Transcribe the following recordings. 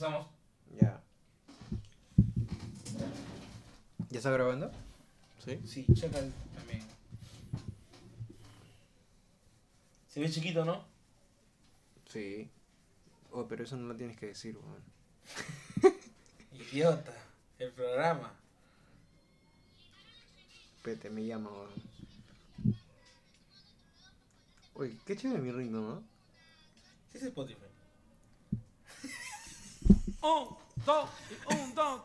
Empezamos. Ya. ¿Ya está grabando? Sí. Sí, checa el- también. Se ve chiquito, ¿no? Sí. Oh, pero eso no lo tienes que decir, weón. Idiota. El programa. Pete, me llama, weón. Uy, qué chévere mi ritmo, ¿no? Sí, es Spotify. Un, dos, y un, dos,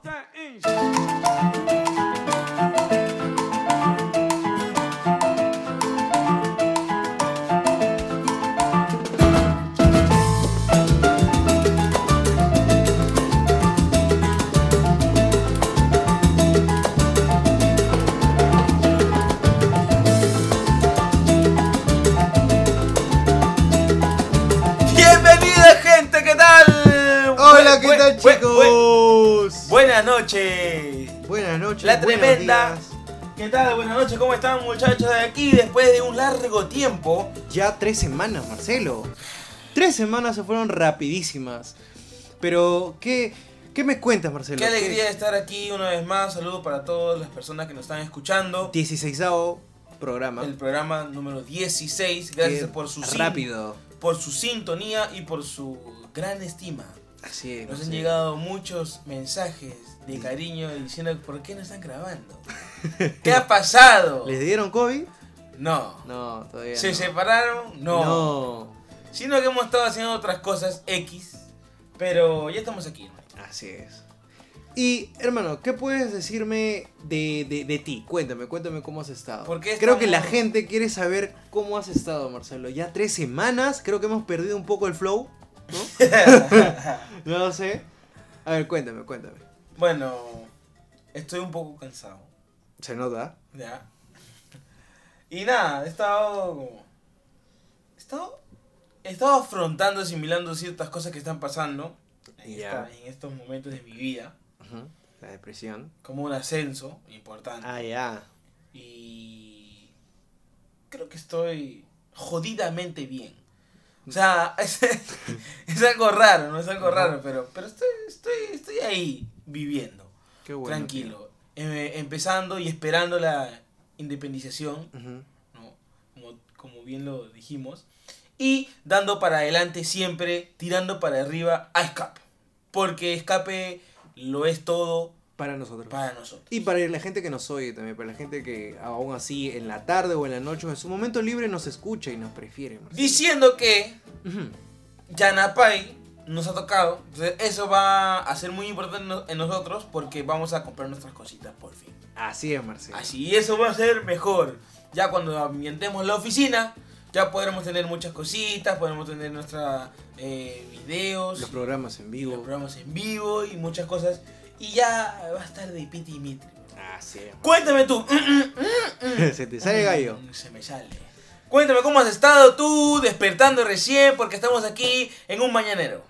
Buenas noches. Buenas noches. La tremenda. ¿Qué tal? Buenas noches, ¿cómo están muchachos de aquí? Después de un largo tiempo. Ya tres semanas, Marcelo. Tres semanas se fueron rapidísimas. Pero, ¿qué, qué me cuentas, Marcelo? Qué alegría de estar aquí una vez más. Saludos para todas las personas que nos están escuchando. 16 programa. El programa número 16. Gracias Qué por su Rápido. por su sintonía y por su gran estima. Así es. Nos han llegado muchos mensajes de cariño diciendo por qué no están grabando. ¿Qué ha pasado? ¿Les dieron COVID? No. No, todavía ¿Se no. separaron? No. No. Sino que hemos estado haciendo otras cosas X. Pero ya estamos aquí. ¿no? Así es. Y, hermano, ¿qué puedes decirme de, de, de ti? Cuéntame, cuéntame cómo has estado. ¿Por qué Creo que la estamos- gente quiere saber cómo has estado, Marcelo. Ya tres semanas, creo que hemos perdido un poco el flow, ¿no? no lo sé. A ver, cuéntame, cuéntame. bueno, estoy un poco cansado. ¿Se nota? Ya. Y nada, he estado. He estado. He estado afrontando, asimilando ciertas cosas que están pasando en, Ya. esta- en estos momentos de mi vida. La depresión. Como un ascenso importante. Ah, ya. Y. Creo que estoy jodidamente bien. O sea, es, es algo raro, no es algo Ajá. raro, pero, pero estoy, estoy, estoy ahí viviendo, Qué bueno. tranquilo. Eh, empezando y esperando la independización. ¿no? como, como bien lo dijimos, y dando para adelante siempre, tirando para arriba a escape. Porque escape lo es todo Para nosotros. para nosotros. Y para la gente que nos oye también, para la gente que aún así en la tarde o en la noche o en su momento libre nos escucha y nos prefiere. Marcelo. Diciendo que Ujú. Yanapay nos ha tocado. Entonces, eso va a ser muy importante en no- en nosotros porque vamos a comprar nuestras cositas por fin. Así es, Marcelo. Así, y eso va a ser mejor. Ya cuando ambientemos la oficina, ya podremos tener muchas cositas, podremos tener nuestros videos, Los programas en vivo. los programas en vivo y muchas cosas. Y ya va a estar de piti y mitri. Así es. Cuéntame tú. Se te sale gallo. Mm, Se me sale. Cuéntame cómo has estado tú despertando recién porque estamos aquí en un mañanero.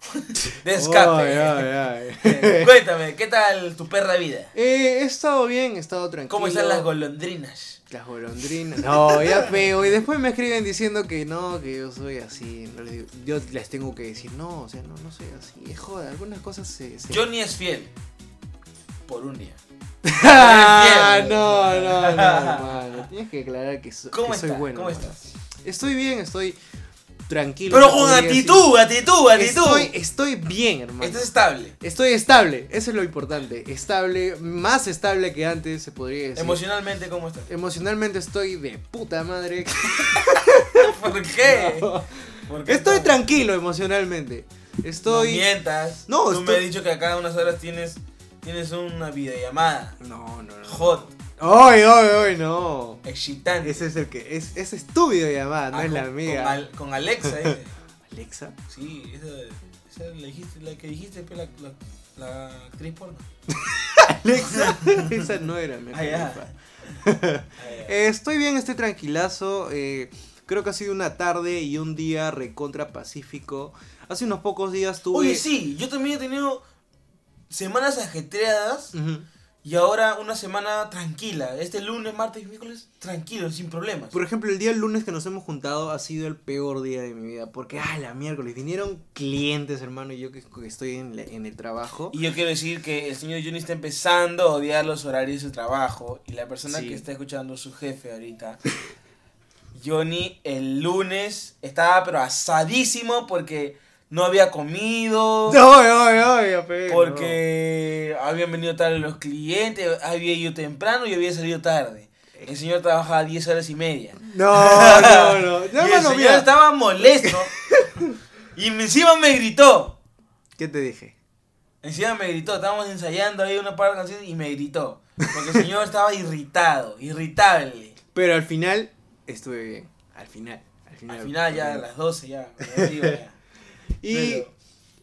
De escape. Ay, ay, ay. Cuéntame, ¿qué tal tu perra vida? Eh, he estado bien, he estado tranquilo. ¿Cómo están las golondrinas? Las golondrinas. No, ya feo. Y después me escriben diciendo que no, que yo soy así. No les digo- yo les tengo que decir, no, o sea, no, no soy así. Es joda, algunas cosas se. se- Johnny es fiel. Por un día. Ah, no, no, no, hermano. Tienes que aclarar que, so- ¿Cómo que soy bueno. ¿Cómo hermano. estás? Estoy bien, estoy tranquilo. Pero con actitud, actitud, actitud. Estoy, estoy bien, hermano. Estás estable. Estoy estable, eso es lo importante. Estable, más estable que antes, se podría decir. Emocionalmente, ¿cómo estás? Emocionalmente estoy de puta madre. ¿Por qué? No. ¿Por qué Estoy tranquilo emocionalmente. No Estoy. mientas. No, Tú me has dicho que a cada unas horas tienes, tienes una videollamada. No, no, no. Hot, Ay, ay, ay, no. excitante. Ese es el que. Es, ese es tu videollamada, no Ah, es la mía. Con, Al- con Alexa, dice. Alexa. Sí, esa, esa la, dijiste, la que dijiste, pe, la, la, la actriz porno. Alexa. Esa no era mi Ah. Ah. Eh, estoy bien, estoy tranquilazo. eh, creo que ha sido una tarde y un día recontra pacífico. Hace unos pocos días tuve. Oye, sí, yo también he tenido semanas ajetreadas Ujú. Y ahora una semana tranquila. Este lunes, martes y miércoles, tranquilo, sin problemas. Por ejemplo, el día lunes que nos hemos juntado ha sido el peor día de mi vida. Porque, ah, la miércoles, vinieron clientes, hermano, y yo que que estoy en, la- en el trabajo. Y yo quiero decir que el señor Johnny está empezando a odiar los horarios de trabajo. Y la persona Sí. que está escuchando, su jefe ahorita, Johnny, el lunes estaba pero asadísimo porque no había comido. No, no, no, Porque habían venido tarde los clientes, había ido temprano y había salido tarde. El señor trabajaba 10 horas y media. No, no, no. y el señor mira. estaba molesto. y encima me gritó. ¿Qué te dije? Encima me gritó. Estábamos ensayando ahí una par de canciones y me gritó. Porque el señor estaba irritado, irritable. Pero al final estuve bien. Al final. Al final, Al final ya a las 12 ya. ya digo, ya. Y Pero-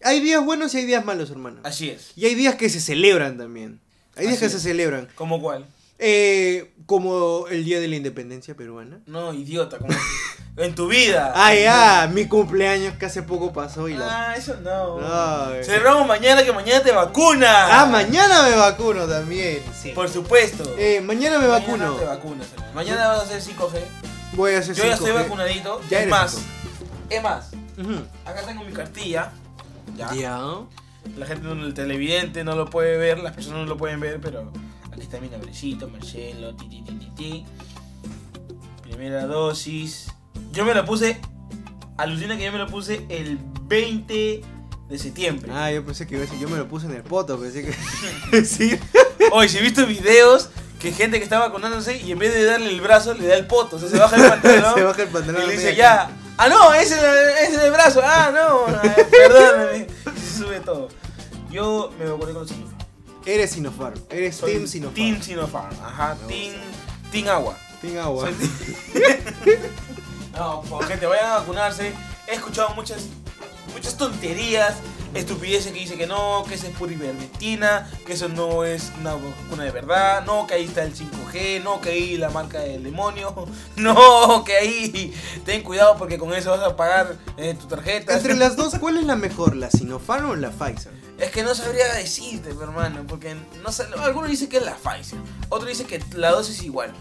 hay días buenos y hay días malos, hermano. Así es. Y hay días que se celebran también. Hay días Así que es. se celebran. ¿Cómo cuál? Eh, como el Día de la Independencia Peruana. No, idiota. Como en tu vida. Ah, ya, mi cumpleaños que hace poco pasó y la... Ah, eso no. Ay. Celebramos mañana que mañana te vacuna. Ah, mañana me vacuno también. Sí. Por supuesto. Eh, mañana me Mañana vacuno. te vacunas. hermano. Mañana vas a hacer 5G. Voy a hacer Yo ya 5G. estoy vacunadito. Ya es eres más. Es más. Acá tengo mi cartilla. Ya. La gente, el televidente no lo puede ver, las personas no lo pueden ver, pero aquí está mi nombrecito, Marcelo, ti, ti, ti, ti, ti. Primera dosis. Yo me la puse, alucina que yo me la puse el 20 de septiembre. Ah, yo pensé que iba a decir, yo me lo puse en el poto, pensé que... sí. Hoy, si he visto videos que gente que está vacunándose y en vez de darle el brazo, le da el poto, o sea, se baja el pantalón. Se baja el pantalón. Y le dice ya. Ah, no, ese es el, el brazo. Ah, no, perdóname. Se sube todo. Yo me vacuné con Sinopharm. Eres Sinopharm. Eres Soy Team Sinopharm. Team Sinopharm. Ajá, Me Team, team Agua. Team Agua. No, por gente, vayan a vacunarse. He escuchado muchas, muchas tonterías, estupideces que dice que no, que eso es pura ivermectina, que eso no es una vacuna de verdad, no, que ahí está el 5G, no, que ahí la marca del demonio, no, que ahí ten cuidado porque con eso vas a pagar eh, tu tarjeta. Entre las dos, ¿cuál es la mejor? ¿La Sinopharm o la Pfizer? Es que no sabría decirte, hermano, porque no sé, algunos dicen que es la Pfizer, otros dicen que la dosis es igual.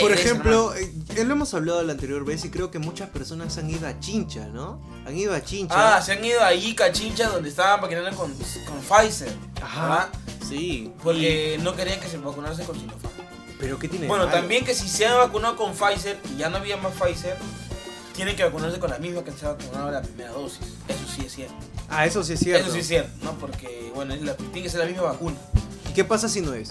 Por ejemplo, eh, lo hemos hablado la anterior vez y creo que muchas personas han ido a Chincha, ¿no? Han ido a Chincha. Ah, se han ido ahí cachincha donde estaban maquinando con, con Pfizer. Ajá. ¿verdad? Sí. Porque no querían que se vacunarse con Sinopharm. ¿Pero qué tiene Bueno, también que si se han vacunado con Pfizer y ya no había más Pfizer, tienen que vacunarse con la misma que se ha vacunado la primera dosis. Eso sí es cierto. Ah, eso sí es cierto. Eso sí es cierto, ¿no? Porque, bueno, es la- tiene que ser la misma vacuna. ¿Y qué pasa si no es?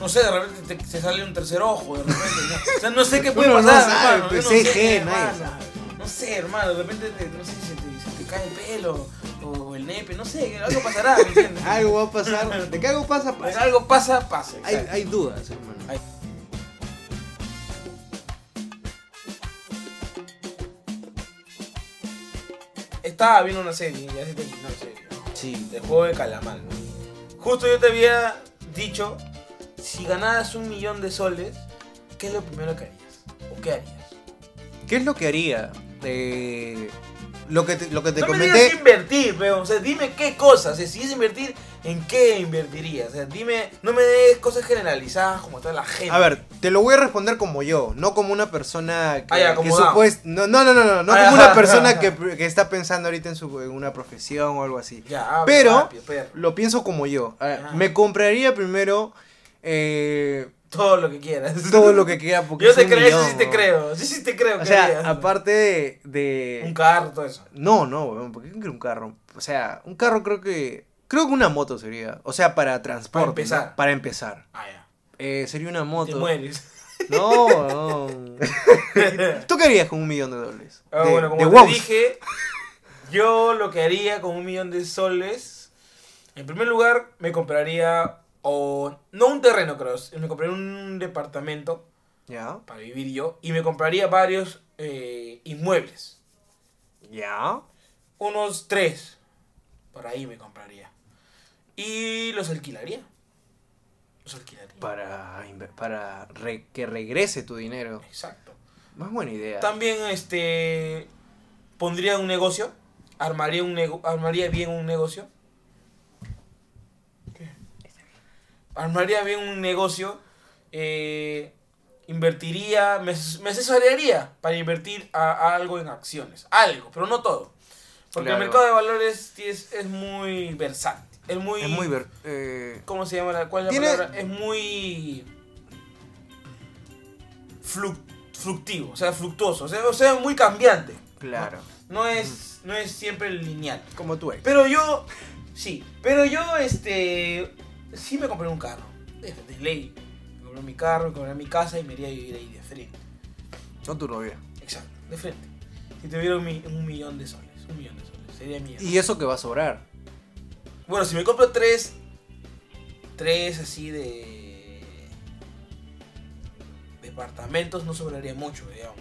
No sé, de repente te, se sale un tercer ojo, de repente. ¿no? O sea, no sé qué puede Uno no pasar, sabe, hermano. pues, yo no sé, hermano. sabe. No sé, hermano, de repente te, no sé, se te, se te cae el pelo o el nepe, no sé, algo pasará, ¿me entiendes? Algo va a pasar. De que algo pasa, pasa. algo pasa, pasa. Hay, dudas, hermano. Hay- Estaba viendo una serie, ya se terminó la serie. Sí. El juego de calamar. Justo yo te había dicho, si ganaras un millón de soles, ¿qué es lo primero que harías? ¿O qué harías? ¿Qué es lo que haría? Eh, lo que te, lo que te no me comenté. digas invertir, pero, o sea, dime qué cosas, o sea, si es invertir, ¿en qué invertirías? O sea, dime, no me des cosas generalizadas como toda la gente. A ver, te lo voy a responder como yo, no como una persona que, Ah, ya, que supuest- no, no, no, no, no, no Ah, como ya. una persona que, que está pensando ahorita en, su, en una profesión o algo así. Pero- rápido, perro. Lo pienso como yo. A ver. Me compraría primero eh, Todo lo que quieras. todo lo que quiera porque Yo te creo, millón, eso sí te creo. Sí, sí te creo. O que sea, harías. aparte de, de- Un carro, todo eso. No, no, weón, ¿por qué quiero un carro? O sea, un carro creo que... Creo que una moto sería. O sea, para transporte. ¿no? empezar. Para empezar. Ah, ya. Eh, sería una Te moto. mueres. No, no. ¿Tú qué harías con un millón de dólares? Ah, de, bueno, como te wows. dije, yo lo que haría con un millón de soles, en primer lugar, me compraría, o no un terreno, creo, me compraría un departamento para vivir yo, y me compraría varios eh, inmuebles. ya. Unos tres, por ahí me compraría. Y los alquilaría. Los alquilaría. Para, para re- que regrese tu dinero. Exacto. Más buena idea. También este pondría un negocio, armaría un nego- armaría bien un negocio. ¿Qué? Armaría bien un negocio, eh, invertiría, me, me asesoraría para invertir a, a algo en acciones. Algo, pero no todo. Porque Claro. el mercado de valores es, es muy versátil. Es muy... Es muy ver... eh, ¿Cómo se llama? la- ¿Cuál es la Tiene- palabra? Es muy... fluc- fluctivo, o sea, fluctuoso, o sea, o sea, muy cambiante. claro. No es, no es siempre lineal. Como tu ex. Pero yo, sí, pero yo, este, sí me compré un carro, de, de ley. Me compré mi carro, me compré mi casa y me iría a vivir ahí de frente. Con tu novia. Exacto, de frente. Si tuviera un, mi- un millón de soles, un millón de soles, sería mío. Y eso que va a sobrar. Bueno, si me compro tres, tres así de departamentos, no sobraría mucho, digamos.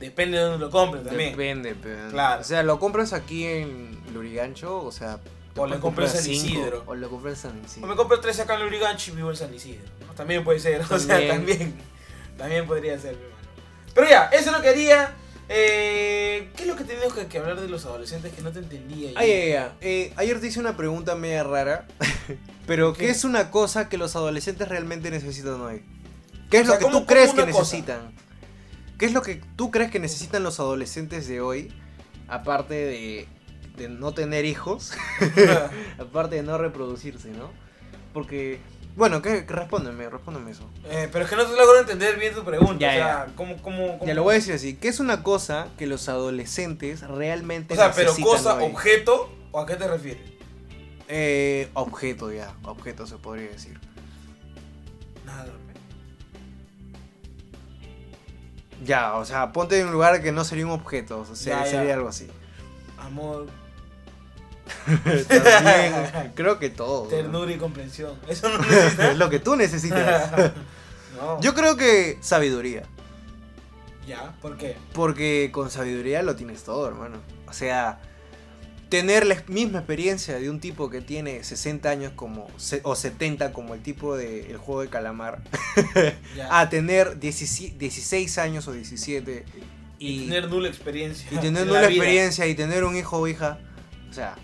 Depende de dónde lo compres también. Depende, pero. Claro. O sea, lo compras aquí en Lurigancho, o sea. O le comprar en San cinco, Isidro. O lo compras en San O Isidro. me compro tres acá en Lurigancho y vivo en San Isidro. ¿no? También puede ser, o sea, También. también. También podría ser, mi hermano. Pero ya, eso es lo que haría. Eh, ¿Qué es lo que tenemos que, que hablar de los adolescentes que no te entendía? yo? Ay, ay, ay. Eh, ayer te hice una pregunta media rara. pero, ¿qué? ¿Qué? es una cosa que los adolescentes realmente necesitan hoy? ¿Qué es O sea, lo que ¿cómo- tú crees que cosa? necesitan? ¿Qué es lo que tú crees que necesitan los adolescentes de hoy? Aparte de, de no tener hijos. aparte de no reproducirse, ¿no? Porque. Bueno, ¿qué? Respóndeme, respóndeme eso. Eh, pero es que no te logro entender bien tu pregunta. Ya, o sea, ¿cómo, cómo, cómo? Ya lo voy a decir así. ¿Qué es una cosa que los adolescentes realmente O sea, pero cosa, hoy? objeto, ¿o a qué te refieres? Eh, objeto ya, objeto se podría decir. Nada. Ya, o sea, ponte en un lugar que no sería un objeto, o sea, Ya, ya. sería algo así. Amor, También, creo que todo. ¿no? ternura y comprensión. Eso no necesitas. es lo que tú necesitas. no. Yo creo que sabiduría, Ya, ¿por qué? porque con sabiduría lo tienes todo, hermano. O sea, tener la misma experiencia de un tipo que tiene 60 años como o 70 como el tipo del juego de calamar, Ya. a tener 17 16 años o 17 y, y, tener nula experiencia. y tener en una la vida. experiencia y tener un hijo o hija. O sea,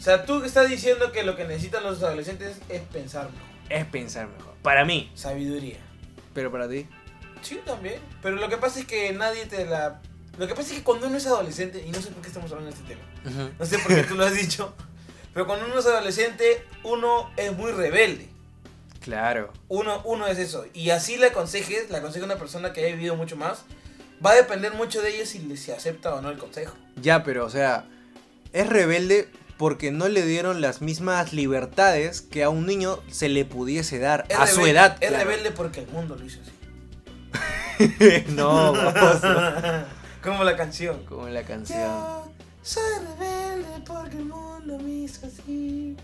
O sea, tú estás diciendo que lo que necesitan los adolescentes es pensar mejor. es pensar mejor. Para mí. Sabiduría. Pero para ti. Sí, también. Pero lo que pasa es que nadie te la... Lo que pasa es que cuando uno es adolescente, y no sé por qué estamos hablando de este tema, no sé por qué tú lo has dicho, pero cuando uno es adolescente, uno es muy rebelde. Claro. Uno, uno es eso. Y así le aconsejes, le aconseja a una persona que haya vivido mucho más, va a depender mucho de ella si se acepta o no el consejo. Ya, pero o sea, es rebelde porque no le dieron las mismas libertades que a un niño se le pudiese dar Es a su edad. Es claro. rebelde porque el mundo lo hizo así. no, vamos. Como la canción. Como la canción. Yo soy rebelde porque el mundo me hizo así.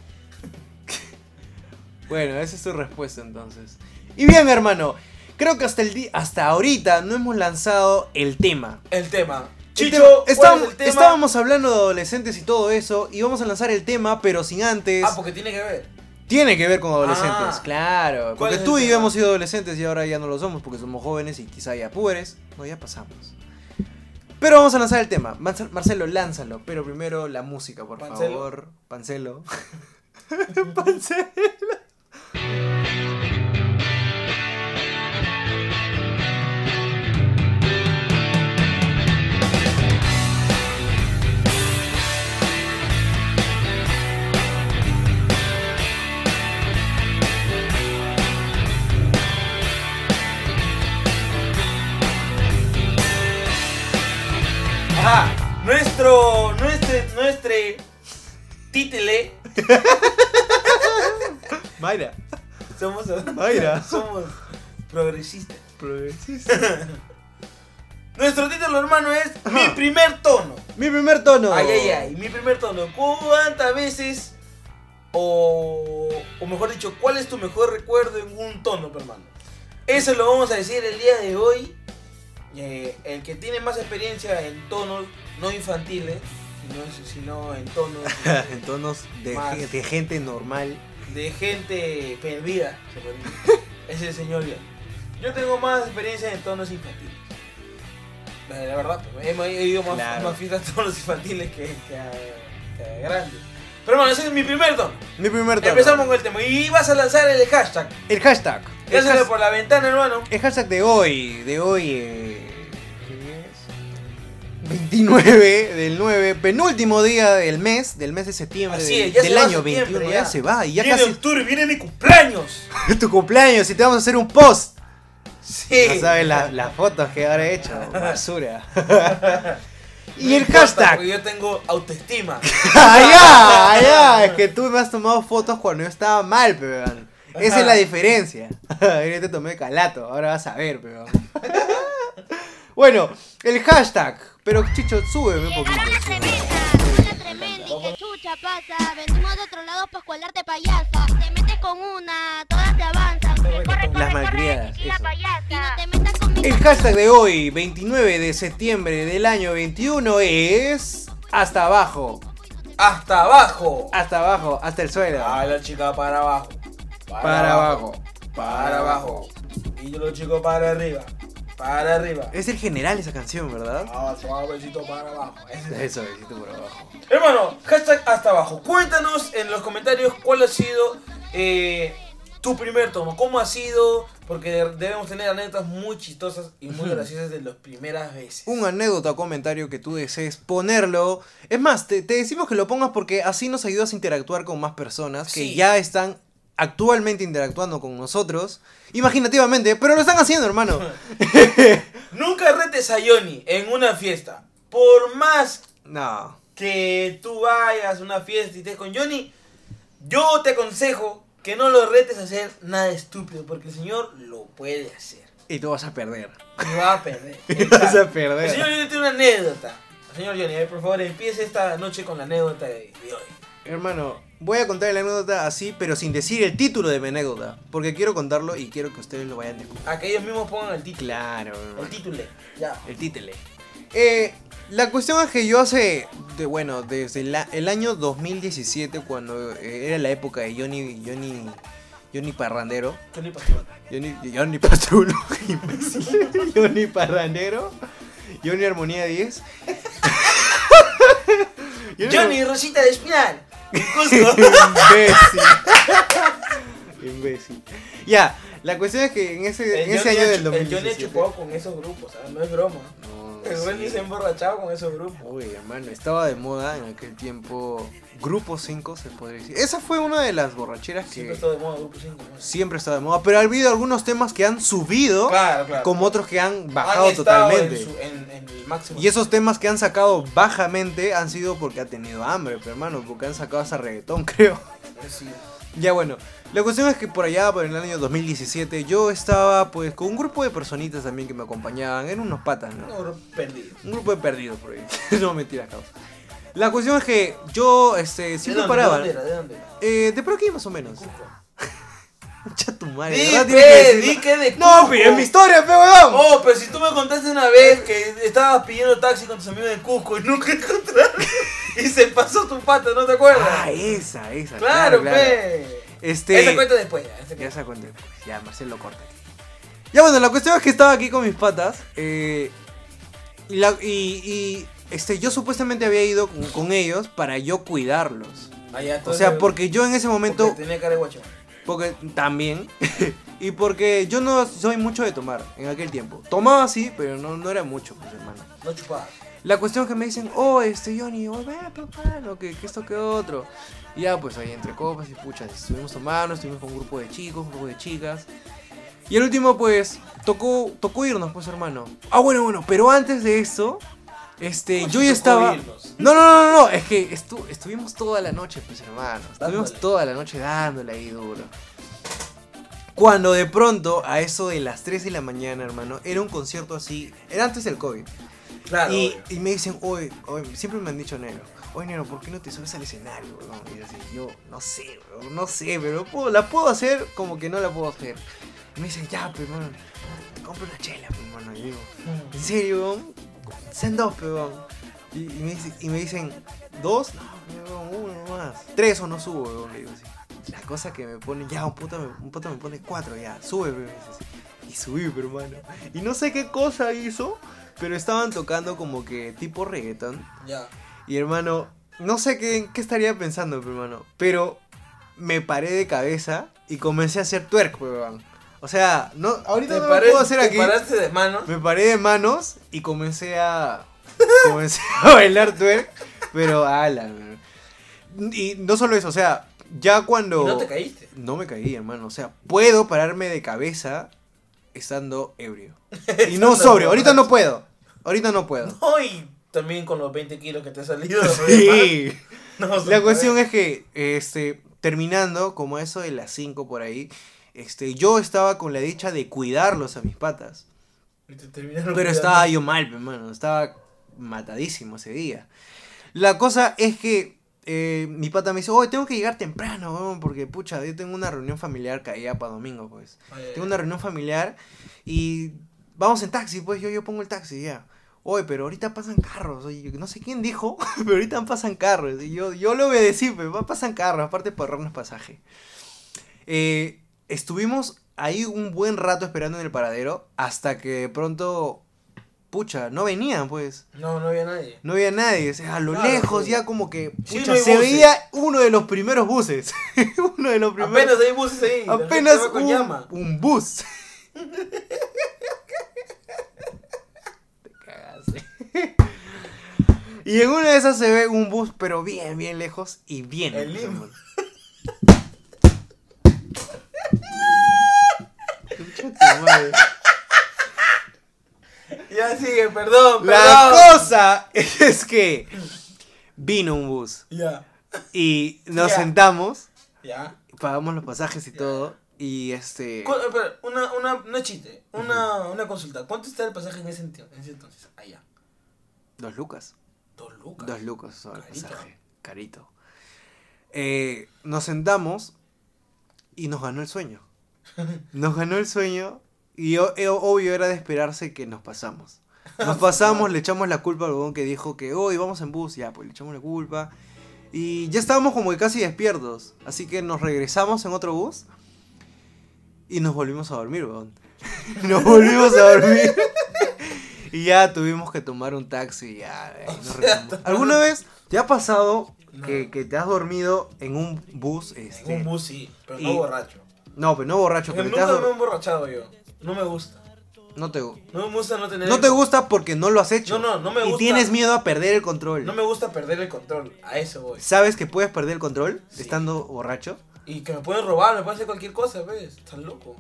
Bueno, esa es tu respuesta entonces. Y bien, hermano, creo que hasta el hasta ahorita no hemos lanzado el tema. El tema. Chicho, ¿cuál estábamos, hablando de adolescentes y todo eso, y vamos a lanzar el tema, pero sin antes. Ah, porque tiene que ver. Tiene que ver con adolescentes, Ah. claro. ¿Cuál Porque tú y yo hemos sido adolescentes y ahora ya no lo somos porque somos jóvenes y quizá ya púberes. No, ya pasamos. Pero vamos a lanzar el tema. Marce- Marcelo, lánzalo. Pero primero la música, por ¿Pancelo? favor. Pancelo. Pancelo. Nuestro, nuestro, nuestro título Mayra. somos, Mayra. somos progresistas. Progresista. Nuestro título, hermano, es Mi primer tono. Mi primer tono. Ay, ay, ay, mi primer tono. ¿Cuántas veces, o, o mejor dicho, cuál es tu mejor recuerdo en un tono, hermano? Eso lo vamos a decir el día de hoy. Eh, el que tiene más experiencia en tonos no infantiles, sino, sino en tonos en tonos de, Más. ge- de gente normal. de gente perdida, se puede decir. es el señor León. Yo tengo más experiencia en tonos infantiles. La, verdad, pues, he, he ido más, Claro. más fiestas a tonos infantiles que, que a, que a grandes. Pero bueno, ese es mi primer tono. Mi primer tono. Empezamos con el tema. Y vas a lanzar el hashtag. El hashtag. Lánzalo por la ventana, hermano. el hashtag de hoy. De hoy. eh. 29 del 9, penúltimo día del mes, del mes de septiembre Así es, ya del se va año septiembre, 21, ya. ya. se va y ya viene casi octubre, viene mi cumpleaños. es tu cumpleaños y te vamos a hacer un post. Sí. No sabes la- las fotos que habrá hecho, basura. y No el importa, hashtag. Porque yo tengo autoestima. allá, allá. Es que tú me has tomado fotos cuando yo estaba mal, peón. Esa es la diferencia. Yo te tomé calato, ahora vas a ver, peón. Bueno, el hashtag. Pero Chicho, súbeme un poquito. Llegaron las tremendas, una tremenda y que chucha pasa. Venimos de otro lado para escualarte payasa. Te metes con una, todas te avanzan. Corre, corre, Las corre, malcriadas, y la eso. payasa. Y no te metas con mi El hashtag de hoy, 29 de septiembre del año 21, es. Hasta abajo. Hasta abajo. Hasta abajo, hasta el suelo. A la chica para abajo. Para abajo. Para abajo. Y yo los chicos para arriba. Para arriba. Es el general esa canción, ¿verdad? Ah, suavecito para abajo. Es- Eso, besito por abajo. Hermano, hashtag hasta abajo. Cuéntanos en los comentarios cuál ha sido eh, tu primer tomo. ¿Cómo ha sido? Porque debemos tener anécdotas muy chistosas y muy graciosas de las primeras veces. Un anécdota o comentario que tú desees ponerlo. Es más, te, te decimos que lo pongas porque así nos ayudas a interactuar con más personas que Sí. ya están actualmente interactuando con nosotros. Imaginativamente, pero lo están haciendo, hermano. Nunca retes a Johnny en una fiesta. Por más No. que tú vayas a una fiesta y estés con Johnny, yo te aconsejo que no lo retes a hacer nada estúpido, porque el señor lo puede hacer. Y tú vas a perder. Y va a perder. Y vas a perder. El señor Johnny tiene una anécdota. Señor Johnny, ver, por favor, empiece esta noche con la anécdota de hoy. Hermano, voy a contar la anécdota así, pero sin decir el título de mi anécdota. Porque quiero contarlo y quiero que ustedes lo vayan a escuchar. A que ellos mismos pongan el título. Claro, El título. Ya. El título. Eh, la cuestión es que yo hace, de, bueno, desde la- el año 2017, cuando eh, era la época de Johnny, Johnny, Johnny Parrandero, Johnny Pastor. Johnny, Johnny Pastrulo. Johnny Parrandero, Johnny Armonía 10. Johnny Rosita de Espinal. Imbécil. Imbécil. Ya, la cuestión es que en ese, en ese año del chu- El Johnny 2017. chupado con esos grupos, ¿sabes? No es broma. No, El sí. se ha emborrachado con esos grupos. Uy, hermano, estaba de moda en aquel tiempo. Grupo 5 se podría decir. Esa fue una de las borracheras que Siempre está de moda Grupo 5. ¿no? siempre estaba de moda. Pero ha habido algunos temas que han subido, Claro, claro. como otros que han bajado totalmente. En, su- en- en el máximo. Y esos temas que han sacado bajamente han sido porque ha tenido hambre, pero hermano, porque han sacado hasta reggaetón, creo. Sí. Ya bueno, la cuestión es que por allá, por el año 2017, yo estaba pues con un grupo de personitas también que me acompañaban, eran unos patas, ¿no? No, bro, perdido. Un grupo de perdidos por ahí. no mentira, causa. La cuestión es que yo este, ¿De siempre dónde, paraba. ¿De dónde era? ¿De dónde era? Eh, de por aquí más o menos. Cusco. Mucha tu madre, Di, ¿verdad? pe, decirlo. di que de No, Cusco. pe, es mi historia, pe, weón. Oh, pero si tú me contaste una vez que estabas pidiendo taxi con tus amigos de Cusco y nunca encontraron y se pasó tu pata, ¿no te acuerdas? Ah, esa, esa. claro, pe. Este. Esa cuenta después, ya. esa Ya cuenta. se cuenta después. Ya, Marcelo corta. Ya bueno, la cuestión es que estaba aquí con mis patas. eh, y, la- y- y, este, yo supuestamente había ido con, con ellos para yo cuidarlos. Ah, ya, O entonces, sea, porque yo en ese momento. tenía cara de guacho. Porque también. y porque yo no soy mucho de tomar en aquel tiempo. Tomaba sí, pero no, no era mucho, pues hermano. No chupaba. La cuestión es que me dicen, oh, este Johnny, oh, ve, papá, no, que, que esto que otro. Y ya, pues ahí entre copas y puchas, estuvimos tomando, estuvimos con un grupo de chicos, un grupo de chicas. Y el último, pues, tocó, tocó irnos, pues, hermano. Ah, bueno, bueno, pero antes de eso, este, ¿Cómo yo ya estaba. irnos? No, no, no, no, es que estu- estuvimos toda la noche, pues, hermano. Estuvimos Dándole. toda la noche dándole ahí duro. Cuando de pronto, a eso de las 3 de la mañana, hermano, era un concierto así. Era antes del COVID. Claro. Y, y me dicen, oye, oye, siempre me han dicho negro, oye negro, ¿por qué no te subes al escenario, weón? Y yo así, yo, no sé, weón, no sé, pero puedo- la puedo hacer como que no la puedo hacer. Y me dicen, ya, pues, hermano, te compro una chela, pues, hermano. Y digo, ¿en serio, weón? Dos, pues, weón. Y, y me dice- y me dicen, ¿dos? No, weón, uno más. Tres o no subo, weón, le digo así. La cosa que me ponen, ya, un puto me, un me pone cuatro, ya, sube, weón. Y subí, hermano. Y no sé qué cosa hizo, pero estaban tocando como que tipo reggaeton. Ya. Y hermano, no sé qué, qué estaría pensando, pe, hermano. Pero me paré de cabeza y comencé a hacer twerk, weón. O sea, no, ahorita ¿Te, no lo puedo hacer te aquí. paraste de mano? Me paré de manos y comencé a. comencé a bailar twerk. Pero ala. Y no solo eso, o sea, ya cuando. ¿Y no te caíste? No me caí, hermano. O sea, puedo pararme de cabeza estando ebrio. Y no sobrio. Ahorita no puedo. Ahorita no puedo. No, y también con los 20 kilos que te ha salido. Sí. No, La cuestión es que, este, terminando, como eso de las 5 por ahí, este, yo estaba con la dicha de cuidarlos a mis patas. Pero cuidando. estaba yo mal, hermano. Estaba matadísimo ese día. La cosa es que eh, mi pata me dice, oye, tengo que llegar temprano, porque pucha, yo tengo una reunión familiar caída para domingo, pues. Oye, Tengo una reunión familiar y vamos en taxi, pues yo, yo pongo el taxi ya. Oye, pero ahorita pasan carros, oye, no sé quién dijo, pero ahorita pasan carros. Y yo, yo lo obedecí, pues pasan carros, aparte por ahorrarnos pasaje. Eh, estuvimos ahí un buen rato esperando en el paradero hasta que pronto, pucha, no venían, pues. No, no había nadie. No había nadie, o sea, a lo Claro, lejos sí. ya como que, Sí, no se buses. veía uno de los primeros buses. uno de los primeros. Apenas hay buses ahí. Apenas un bus. Te cagaste. y en una de esas se ve un bus, pero bien, bien lejos y bien. El lejos, Limo. hermano. Concha tu madre. Ya sigue, perdón, La perdón. cosa es que vino un bus Ya, y nos Ya. sentamos, ya. pagamos los pasajes y todo y este Cu- espera, una, una, chiste, una, una consulta. ¿Cuánto está el pasaje en ese, enti- en ese entonces? Allá. dos lucas. Dos lucas. Dos lucas el Carito. pasaje. Carito. Eh, nos sentamos y nos ganó el sueño. Nos ganó el sueño y eh, obvio era de esperarse que nos pasamos. Nos pasamos, le echamos la culpa al huevón que dijo que hoy vamos en bus, ya, pues le echamos la culpa. Y ya estábamos como que casi despiertos. Así que nos regresamos en otro bus y nos volvimos a dormir, huevón. nos volvimos a dormir. y ya tuvimos que tomar un taxi y ya. nos. ¿Alguna vez te ha pasado que, No. que te has dormido en un bus? Este, En un bus sí, pero y- no borracho. No, pero no borracho, pero te has nunca me he emborrachado yo. No me gusta. no te No me gusta no tener. no te gusta porque no lo has hecho. No, no, no me Y gusta. tienes miedo a perder el control. No me gusta perder el control. A eso voy. ¿Sabes que puedes perder el control Sí. estando borracho? Y que me pueden robar, me pueden hacer cualquier cosa, ¿ves? Estás loco.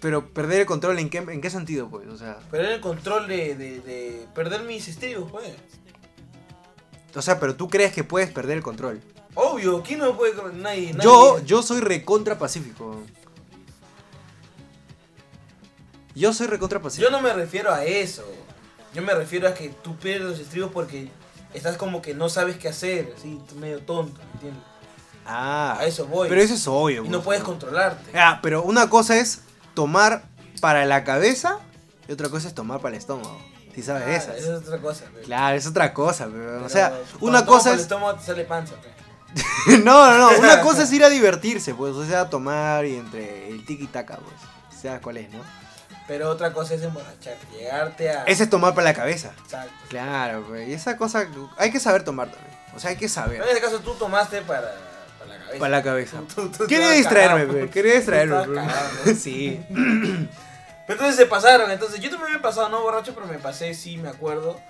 Pero perder el control en qué, en qué sentido, pues, o sea, Perder el control de, de, de perder mis estribos, pues. o sea, pero tú crees que puedes perder el control. Obvio, ¿quién no puede? Nadie. nadie- Yo, yo soy recontra pacífico. Yo soy recontra Yo pacífico. no me refiero a eso. Yo me refiero a que tú pierdes los estribos porque estás como que no sabes qué hacer, así, tú medio tonto, ¿me entiendes? Ah, A eso voy. pero eso es obvio. Y no puedes controlarte. Ah, pero una cosa es tomar para la cabeza y otra cosa es tomar para el estómago. Si sabes de Ah, esas. Esa es otra cosa, pues. Claro, es otra cosa, pero, o sea, una cosa por el es... estómago te sale panza. no, no, no, una cosa es ir a divertirse, pues, o sea, tomar y entre el tiki taka, pues, sabes cuál es, ¿no? Pero otra cosa es emborracharte, llegarte a... Ese es tomar para la cabeza. Exacto. Claro, pues, y esa cosa hay que saber tomar también, o sea, hay que Pero saber. en este caso tú tomaste para, para la cabeza. Para la cabeza. Tú- tú- tú Quería distraerme, cagado. quería distraerme. Sí. Pero entonces se pasaron, entonces yo también me he pasado, no borracho, pero me pasé, sí, me acuerdo.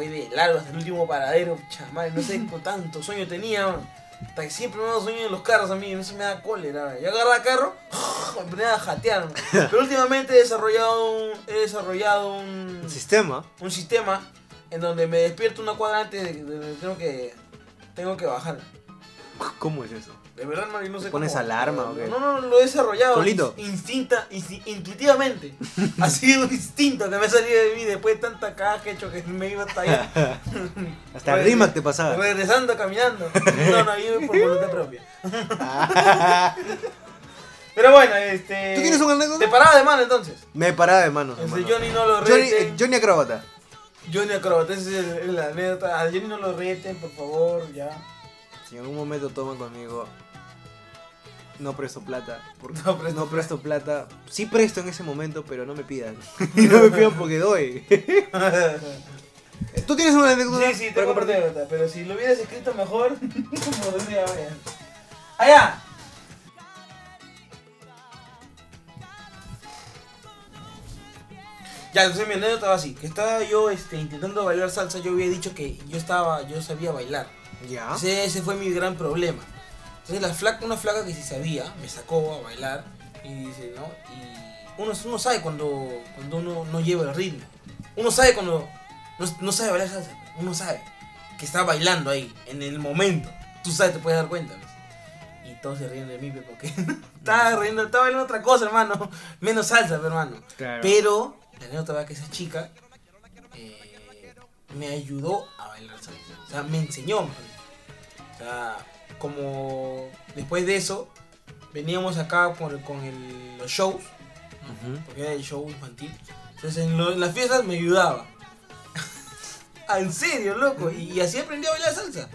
Fue de largo hasta el último paradero, chaval, no sé tanto sueño tenía, man. Hasta que siempre me da sueño en los carros a mí, eso me da cólera. man. Yo agarraba carro, me ponía a jatear. man. Pero últimamente he desarrollado un, he desarrollado un, Sistema. un sistema en donde me despierto una cuadra antes de que tengo que, tengo que bajar. ¿Cómo es eso? De verdad, no, no sé ¿Pones cómo. alarma o qué? No, no, lo he desarrollado. ¿Solito? ins- Instinta, insti- intuitivamente. ha sido un instinto que me ha salido de mí después de tanta caja que he hecho que me iba hasta allá. Hasta el Rimac te pasaba. Regresando, caminando. No, no, yo por voluntad propia. Pero bueno, este. ¿Tú tienes una anécdota? Te paraba de mano entonces. Me paraba de. Este, hermano. Johnny no lo Johnny, reten. eh, Johnny Acrobata. Johnny Acrobat, esa es la anécdota. A Johnny no lo reten, por favor, ya. Si en algún momento toman conmigo, no presto plata. Porque No no presto plata. Sí presto en ese momento, pero no me pidan. y no me pidan porque doy. ¿Tú tienes una anécdota Sí, sí, para tengo compartir? anécdota, pero si lo hubieras escrito mejor, podría haber. ¡Allá! Ya, entonces mi anécdota va así, que estaba yo este, intentando bailar salsa, yo había dicho que yo estaba, yo sabía bailar. Ya. Ese, ese fue mi gran problema. Entonces la flaca, una flaca que sí sabía, me sacó a bailar y dice, ¿no? Y uno, uno sabe cuando, cuando uno no lleva el ritmo. Uno sabe cuando no, no sabe bailar salsa. Uno sabe que está bailando ahí, en el momento. Tú sabes, te puedes dar cuenta. ¿ves? Y todos se ríen de mí, porque estaba riendo, estaba bailando otra cosa, hermano. Menos salsa, hermano. Claro. Pero la anécdota va que esa chica eh, me ayudó a bailar salsa. O sea, me enseñó. O sea, como después de eso, veníamos acá con, con el- los shows, porque era el show infantil. Entonces en, lo- en las fiestas me ayudaba. En serio, loco. Y, y así aprendí a bailar salsa.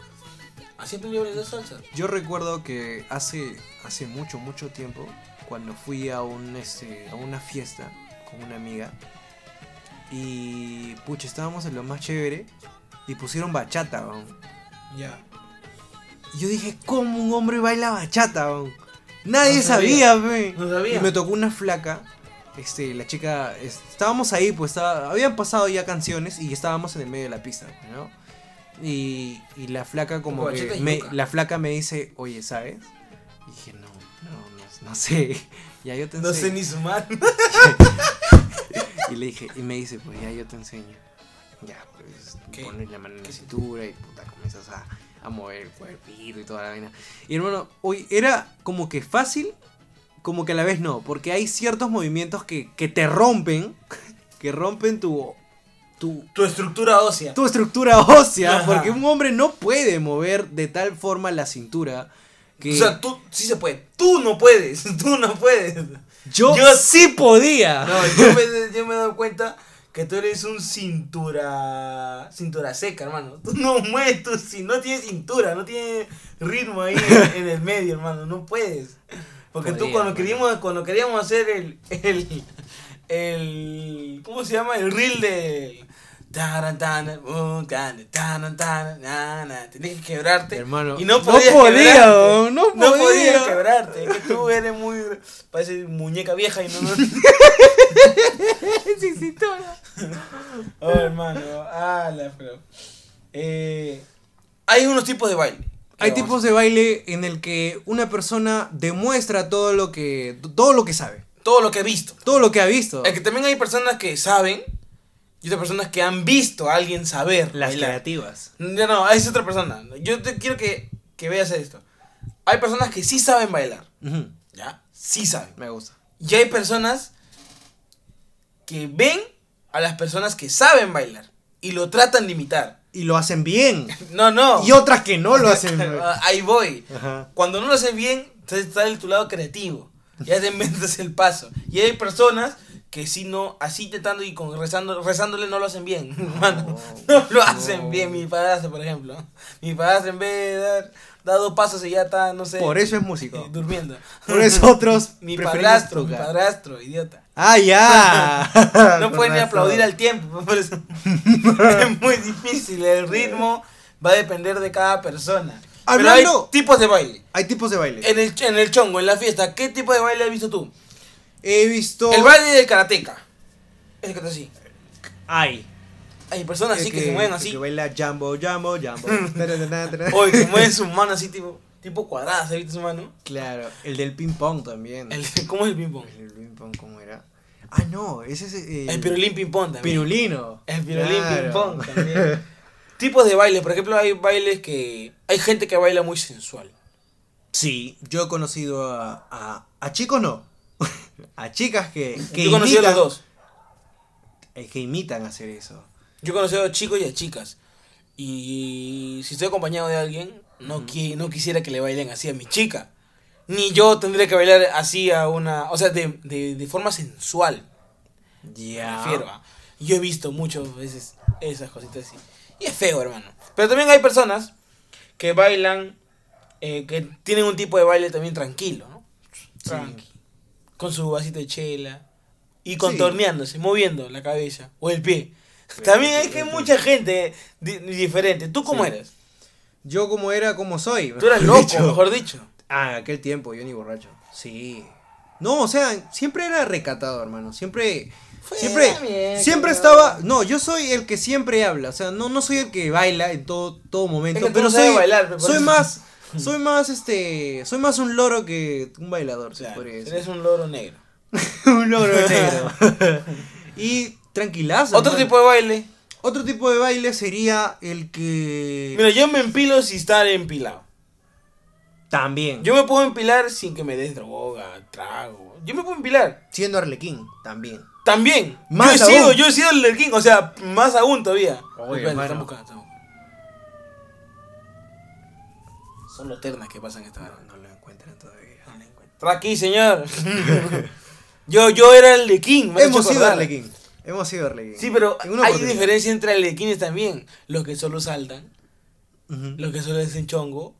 Así aprendí a bailar salsa. Yo recuerdo que hace, hace mucho, mucho tiempo, cuando fui a, un, este, a una fiesta con una amiga, y pucha, estábamos en lo más chévere, y pusieron bachata. Ya. Yo dije, ¿cómo un hombre baila bachata? Nadie No sabía. sabía, pe. No sabía. Y me tocó una flaca. Este, la chica, es- estábamos ahí, pues estaba- habían pasado ya canciones y estábamos en el medio de la pista, ¿no? Y, y la flaca como que me- la flaca me dice, oye, ¿sabes? Y dije, no, no, no, no sé. Ya yo te No sé enseño. ni sumar. Y le dije, y me dice, pues ya yo te enseño. Ya, pues ¿Qué? pones la mano en la cintura y puta, comienzas a, a mover el cuerpito y toda la vaina. Y hermano, hoy era como que fácil, como que a la vez no, porque hay ciertos movimientos que, que te rompen, que rompen tu, tu, Tu estructura ósea. tu estructura ósea, Ajá. porque un hombre no puede mover de tal forma la cintura que O sea, tú sí se puede. Tú no puedes. Tú no puedes. yo, yo- sí podía. No, yo me, yo me he dado cuenta que tú eres un cintura. Cintura seca, hermano. Tú no mueves tu. Si no tienes cintura, no tienes ritmo ahí en, en el medio, hermano. No puedes. Porque tú cuando queríamos, cuando queríamos hacer el. el. el ¿Cómo se llama? El reel de. Tenías que quebrarte. Hermano, y no no podías podía, quebrarte. no No podía. podías quebrarte. Es que tú eres muy. Parece muñeca vieja y no. no cintura. Oh, hermano, ala, pero. Eh, hay unos tipos de baile. Hay tipos de baile en el que una persona demuestra todo lo que todo lo que sabe, Todo lo que he visto. todo lo que ha visto. Es que también hay personas que saben y otras personas que han visto a alguien saber. bailar. creativas. No, no, es otra persona. Yo te quiero que, que veas esto. Hay personas que sí saben bailar. ¿Ya? Sí saben. Me gusta. Y hay personas que ven a las personas que saben bailar y lo tratan de imitar. Y lo hacen bien. No, no. Y otras que no lo hacen. Ah, Ahí voy. Ajá. Cuando no lo haces bien, está en tu lado creativo. Ya te inventas el paso. Y hay personas que si no, así intentando y con rezando, rezándole no lo hacen bien. hermano. no lo hacen no. bien. Mi padrastro, por ejemplo. Mi padrastro en vez de dar, dar dos pasos y ya está, no sé. Por eso es eh, músico. durmiendo. Por eso otros Mi padrastro, mi tocar. padrastro, idiota. Ah, ya. No pueden ni aplaudir al tiempo. por eso. es muy difícil. El ritmo va a depender de cada persona. Pero hay Hablando- tipos de baile. Hay tipos de baile. En el, en el chongo, en la fiesta, ¿qué tipo de baile has visto tú? He visto. El baile del karateca. Ese que está así. Hay. Hay personas así que, se mueven así. Que baila jambo, jambo, jambo. O que mueven su mano así, tipo, tipo cuadrada, ¿has visto su mano? Claro, el del ping pong también. El, ¿Cómo es el ping pong? El del ping pong, ¿cómo era? Ah, no, ese es el. El pirulín ping pong también. Pirulino. El pirulín Claro. ping pong también. Tipos de baile, por ejemplo, hay bailes que. Hay gente que baila muy sensual. Sí, yo he conocido a, a, a chicos no. A chicas que, que Yo conocido a los imitan- dos. eh, que imitan hacer eso. Yo he conocido a chicos y a chicas. Y si estoy acompañado de alguien, no, qui- no quisiera que le bailen así a mi chica. Ni yo tendría que bailar así a una. O sea, de, de, de forma sensual. Me Ya. refiero a. Yo he visto muchas veces esas cositas así. Y es feo, hermano. Pero también hay personas que bailan. eh, que tienen un tipo de baile también tranquilo, ¿no? Tranqui. Con su vasito de chela. Y contorneándose, moviendo la cabeza o el pie. También hay que mucha gente di- diferente. ¿Tú cómo Sí. eres? Yo como era, como soy. Tú eras loco, dicho. mejor dicho. Ah, aquel tiempo, yo ni borracho. Sí. No, o sea, siempre era recatado, hermano. Siempre. Fue siempre. siempre estaba. No, yo soy el que siempre habla. O sea, no, no soy el que baila en todo, todo momento. Es que tú pero no soy. bailar, soy más. Soy más este. Soy más un loro que un bailador, se Claro, podría decir. eres un loro negro. un loro negro. y tranquilazo. Otro hermano. tipo de baile. Otro tipo de baile sería el que. Mira, yo me empilo sin estar empilado. También. Yo me puedo empilar sin que me des droga, trago. Yo me puedo empilar. Siendo Arlequín, también. También. Más yo he sido, yo he sido King, o sea, más aún todavía. Oye, Espérate, hermano. están buscando, están buscando. Son los ternas que pasan esta hora. No lo encuentran todavía. No la encuentro. Aquí, señor. yo, yo era el de King. me Hemos sido. Arlequín. Hemos sido Arlequín. Sí, pero hay diferencia entre Kings también. Los que solo saltan, los que solo hacen chongo.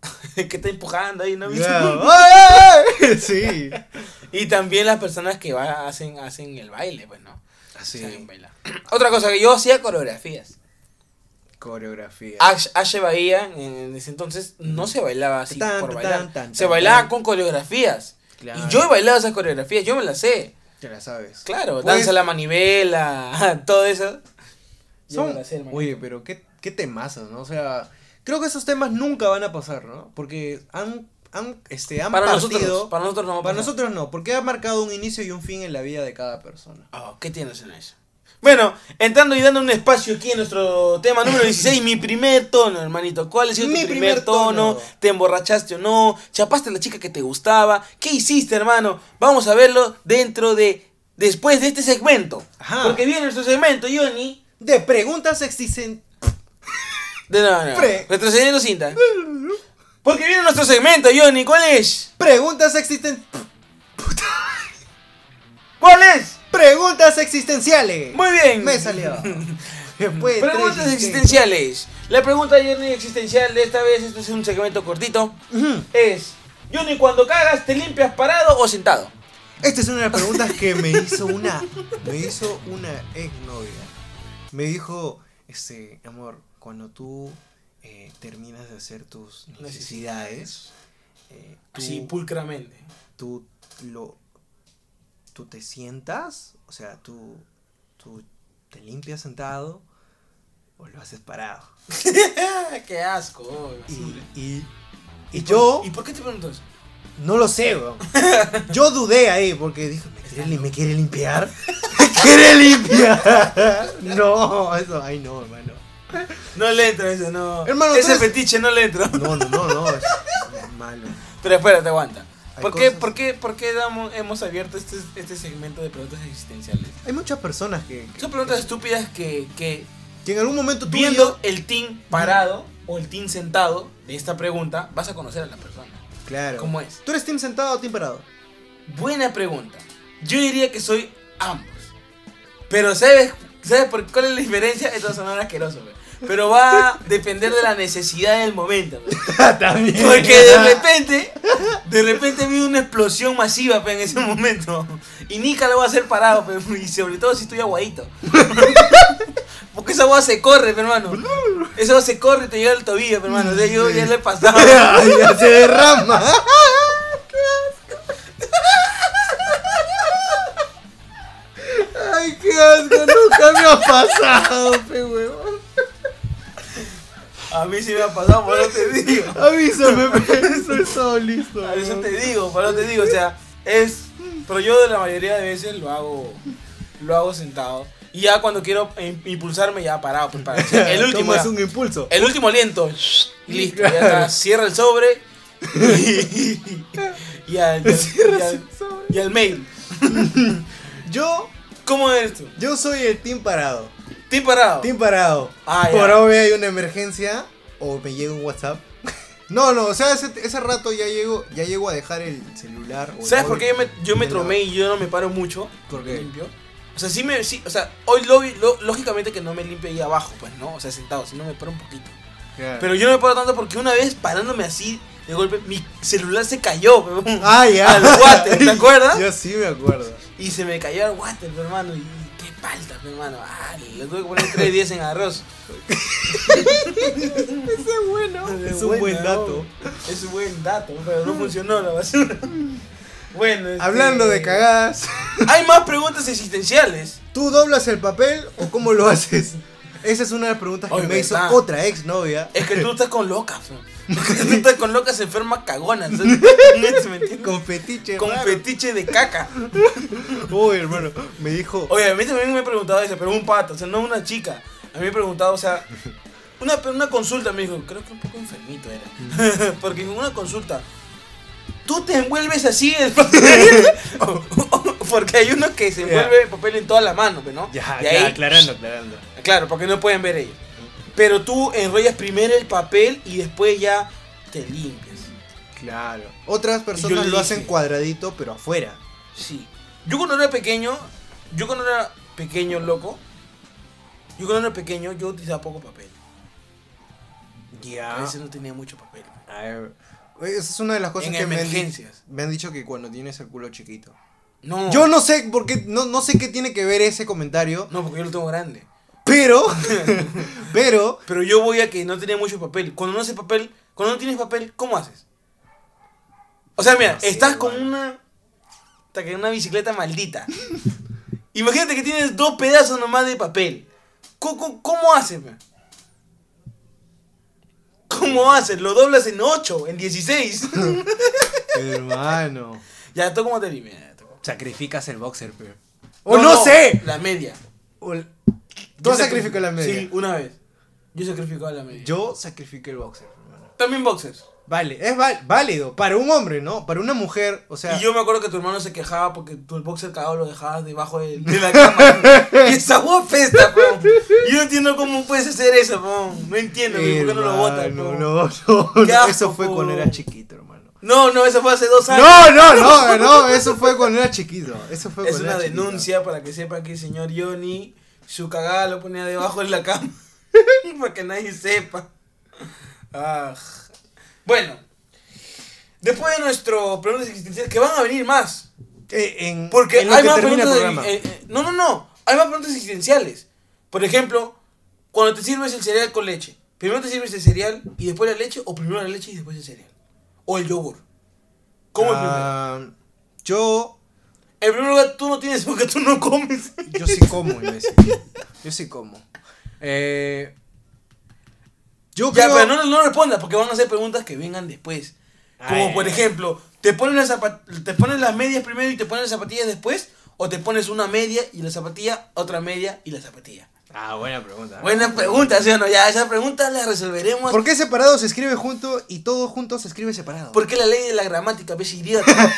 que está empujando ahí, ¿no? Ya. ¡Ay, ay, ay! Sí. Y también las personas que va, hacen, hacen el baile, pues, ¿no? Así. Saben bailar. Otra cosa, que yo hacía coreografías. Coreografía. Ashe Bahía, en ese entonces, no se bailaba así Tan, por bailar. tan, se bailaba con coreografías. Claro. Y yo he bailado esas coreografías, yo me las sé. Te la sabes. Claro, Pues- danza la manivela, todo eso. Son- las sé. Oye, pero qué, qué temazos, ¿no? O sea, creo que esos temas nunca van a pasar, ¿no? Porque han, han, este, han para partido... nosotros, para nosotros no Para nosotros no, porque ha marcado un inicio y un fin en la vida de cada persona. Oh, ¿Qué tienes en eso? Bueno, entrando y dando un espacio aquí en nuestro tema número 16, mi primer tono, hermanito. ¿Cuál ha sido Mi tu primer, primer tono? tono. ¿Te emborrachaste o no? ¿Chapaste a la chica que te gustaba? ¿Qué hiciste, hermano? Vamos a verlo dentro de. Después de este segmento. Ajá. Porque viene nuestro segmento, Johnny. De preguntas existen... De no, no. Pre- Retrocediendo cinta. Porque viene nuestro segmento, Johnny. ¿Cuál es? Preguntas existen... ¿Cuál es? Preguntas existenciales. Muy bien. Me salió. Después de Preguntas tres existenciales. La pregunta Johnny existencial de esta vez, este es un segmento cortito. Ujú. es, Johnny, cuando cagas, ¿te limpias parado o sentado? Esta es una de las preguntas que me hizo una me hizo una exnovia. Me dijo, este, amor, cuando tú eh, terminas de hacer tus necesidades, eh, tú, Así, pulcramente. tú lo tú te sientas, o sea, tú tú te limpias sentado o lo haces parado. ¡Qué asco! Y, y, y yo ¿Y por qué te pregunto eso? No lo sé, weón. Yo dudé ahí porque dije, ¿me quiere, li- me quiere limpiar? ¿Me quiere limpiar? No, eso, ay no, hermano. No le entro eso, no. Hermano, Ese eres- fetiche no le entro. No, no, no, no, es malo. Pero espérate, aguanta. ¿Por qué, por qué, por qué damos- hemos abierto este, este segmento de preguntas existenciales? Hay muchas personas que, que, Son preguntas estúpidas que, que que en algún momento tú viendo yo- el team parado o el team sentado de esta pregunta, vas a conocer a la persona. Claro. ¿Cómo es? ¿Tú eres team sentado o team parado? Buena pregunta. Yo diría que soy ambos. Pero ¿sabes, ¿sabes por cuál es la diferencia? Esto va a sonar asqueroso, güey. Pero va a depender de la necesidad del momento. También. Porque de repente, de repente vi una explosión masiva pe, en ese momento. Y Nika lo va a hacer parado, pe, y sobre todo si estoy aguadito. Porque esa agua se corre, pe, hermano. Esa agua se corre y te llega al tobillo, pe, hermano. O sea, yo ya le he pasado. Ya se derrama. Ay, qué asco, nunca me ha pasado, pe huevón. A mí sí me ha pasado, por eso te digo. Avísame, pe, estoy todo listo. A eso te digo, por eso te digo, o sea, es. Pero yo de la mayoría de veces lo hago. Lo hago sentado. Y ya cuando quiero im- impulsarme, ya parado, pues para. o sea, el último. Ya. un impulso. El último aliento. Y listo, ya está. Cierra el sobre. Y, y al, y al- y al- mail. Yo, ¿Cómo eres tú? yo soy el team parado. Team parado. Team parado. Ah, ya. Por obvio hay una emergencia o me llega un WhatsApp. No, no, o sea, ese, ese rato ya llego, ya llego a dejar el celular. o el ¿Sabes por qué yo me, yo me tromé y yo no me paro mucho? ¿Por qué? Limpio. O sea, sí me. Sí, o sea, hoy lo, lo- lógicamente que no me limpio ahí abajo, pues, ¿no? O sea, sentado, sino me paro un poquito. Claro. Pero yo no me paro tanto porque una vez parándome así, de golpe, mi celular se cayó, pe, Ah, ya. al water, ¿te acuerdas? Yo sí me acuerdo. Y se me cayó al water, hermano. Y mi hermano. Ah, le tuve que poner 3 días en arroz. Es bueno. Es un Buena, buen dato. ¿no? Es un buen dato, pero no funcionó la basura. Bueno, este, Hablando de cagadas, Hay más preguntas existenciales. ¿tú doblas el papel o cómo lo haces? Esa es una de las preguntas que Oye, me hizo otra ex novia. Es que tú estás con locas, estás con locas enfermas cagonas. Con fetiche. Con raro. fetiche de caca. Uy, hermano, me dijo. Oye, a mí también me he preguntado eso, pero un pato, o sea, no una chica. A mí me he preguntado, o sea, una, una consulta me dijo, creo que un poco enfermito era. Porque en una consulta, ¿tú te envuelves así el papel? O- o- Porque hay uno que se envuelve el papel en toda la mano, ¿no? Ya, ya, ahí- aclarando, aclarando. Claro, porque no pueden ver ellos. Pero tú enrollas primero el papel y después ya te limpias. Claro. Otras personas lo hacen cuadradito, pero afuera. Sí. Yo cuando era pequeño, yo cuando era pequeño, loco, yo cuando era pequeño, yo utilizaba poco papel. A Ya. veces no tenía mucho papel. A Esa es una de las cosas En que me han, me han dicho que cuando tienes el culo chiquito. No. Yo no sé por qué, no, no sé qué tiene que ver ese comentario, No, porque yo lo tengo grande. Pero, pero, Pero yo voy a que no tenía mucho papel. Cuando no haces papel, cuando no tienes papel, ¿cómo haces? O sea, mira, No sé, estás con una. hasta que una bicicleta maldita. Imagínate que tienes dos pedazos nomás de papel. ¿Cómo, cómo, haces, man? ¿Cómo haces? Lo doblas en 8, en 16. hermano, ya, ¿tú cómo te eliminas? sacrificas el boxer, pero. ¡O no, sé! La media. O el- Yo Tú has sacrificado la media. Sí, una vez. Yo sacrificaba la media. Yo sacrifiqué el boxer, hermano. También boxers. Vale, es val- válido. Para un hombre, ¿no? Para una mujer, o sea. y yo me acuerdo que tu hermano se quejaba porque tu el boxer cagado lo dejabas debajo de, de la cama. y esa agua pesta, po. Yo no entiendo cómo puedes hacer eso, po. No entiendo, po. ¿por qué no lo botas, Hermano, no, no, no, Qué asco, Eso fue po. cuando era chiquito, hermano. No, no, eso fue hace dos años. No, no, no, no, eso fue cuando era chiquito. Eso fue es cuando una era chiquito. denuncia para que sepa que el señor Johnny su cagada lo ponía debajo de la cama. para que nadie sepa. Ah. Bueno, después de nuestro preguntas existenciales, que van a venir más. Eh, en, Porque en hay más el preguntas. programa. eh, eh, no, no, no. Hay más preguntas existenciales. Por ejemplo, cuando te sirves el cereal con leche, primero te sirves el cereal y después la leche, o primero la leche y después el cereal. O el yogur. ¿Cómo primero? Ah, Yo, En primer lugar, tú no tienes porque tú no comes. yo sí como, imbécil. Yo sí como. Eh, yo Ya, creo... pero no, no respondas porque van a hacer preguntas que vengan después. Como Ay. por ejemplo, ¿te pones, las ¿te pones las medias primero y te pones las zapatillas después? ¿O te pones una media y la zapatilla, otra media y la zapatilla? Ah, buena pregunta. Buena pregunta, ¿sí o no? Ya, esa pregunta la resolveremos. ¿Por qué separado se escribe junto y todo junto se escribe separado? Porque la ley de la gramática, ves idiota.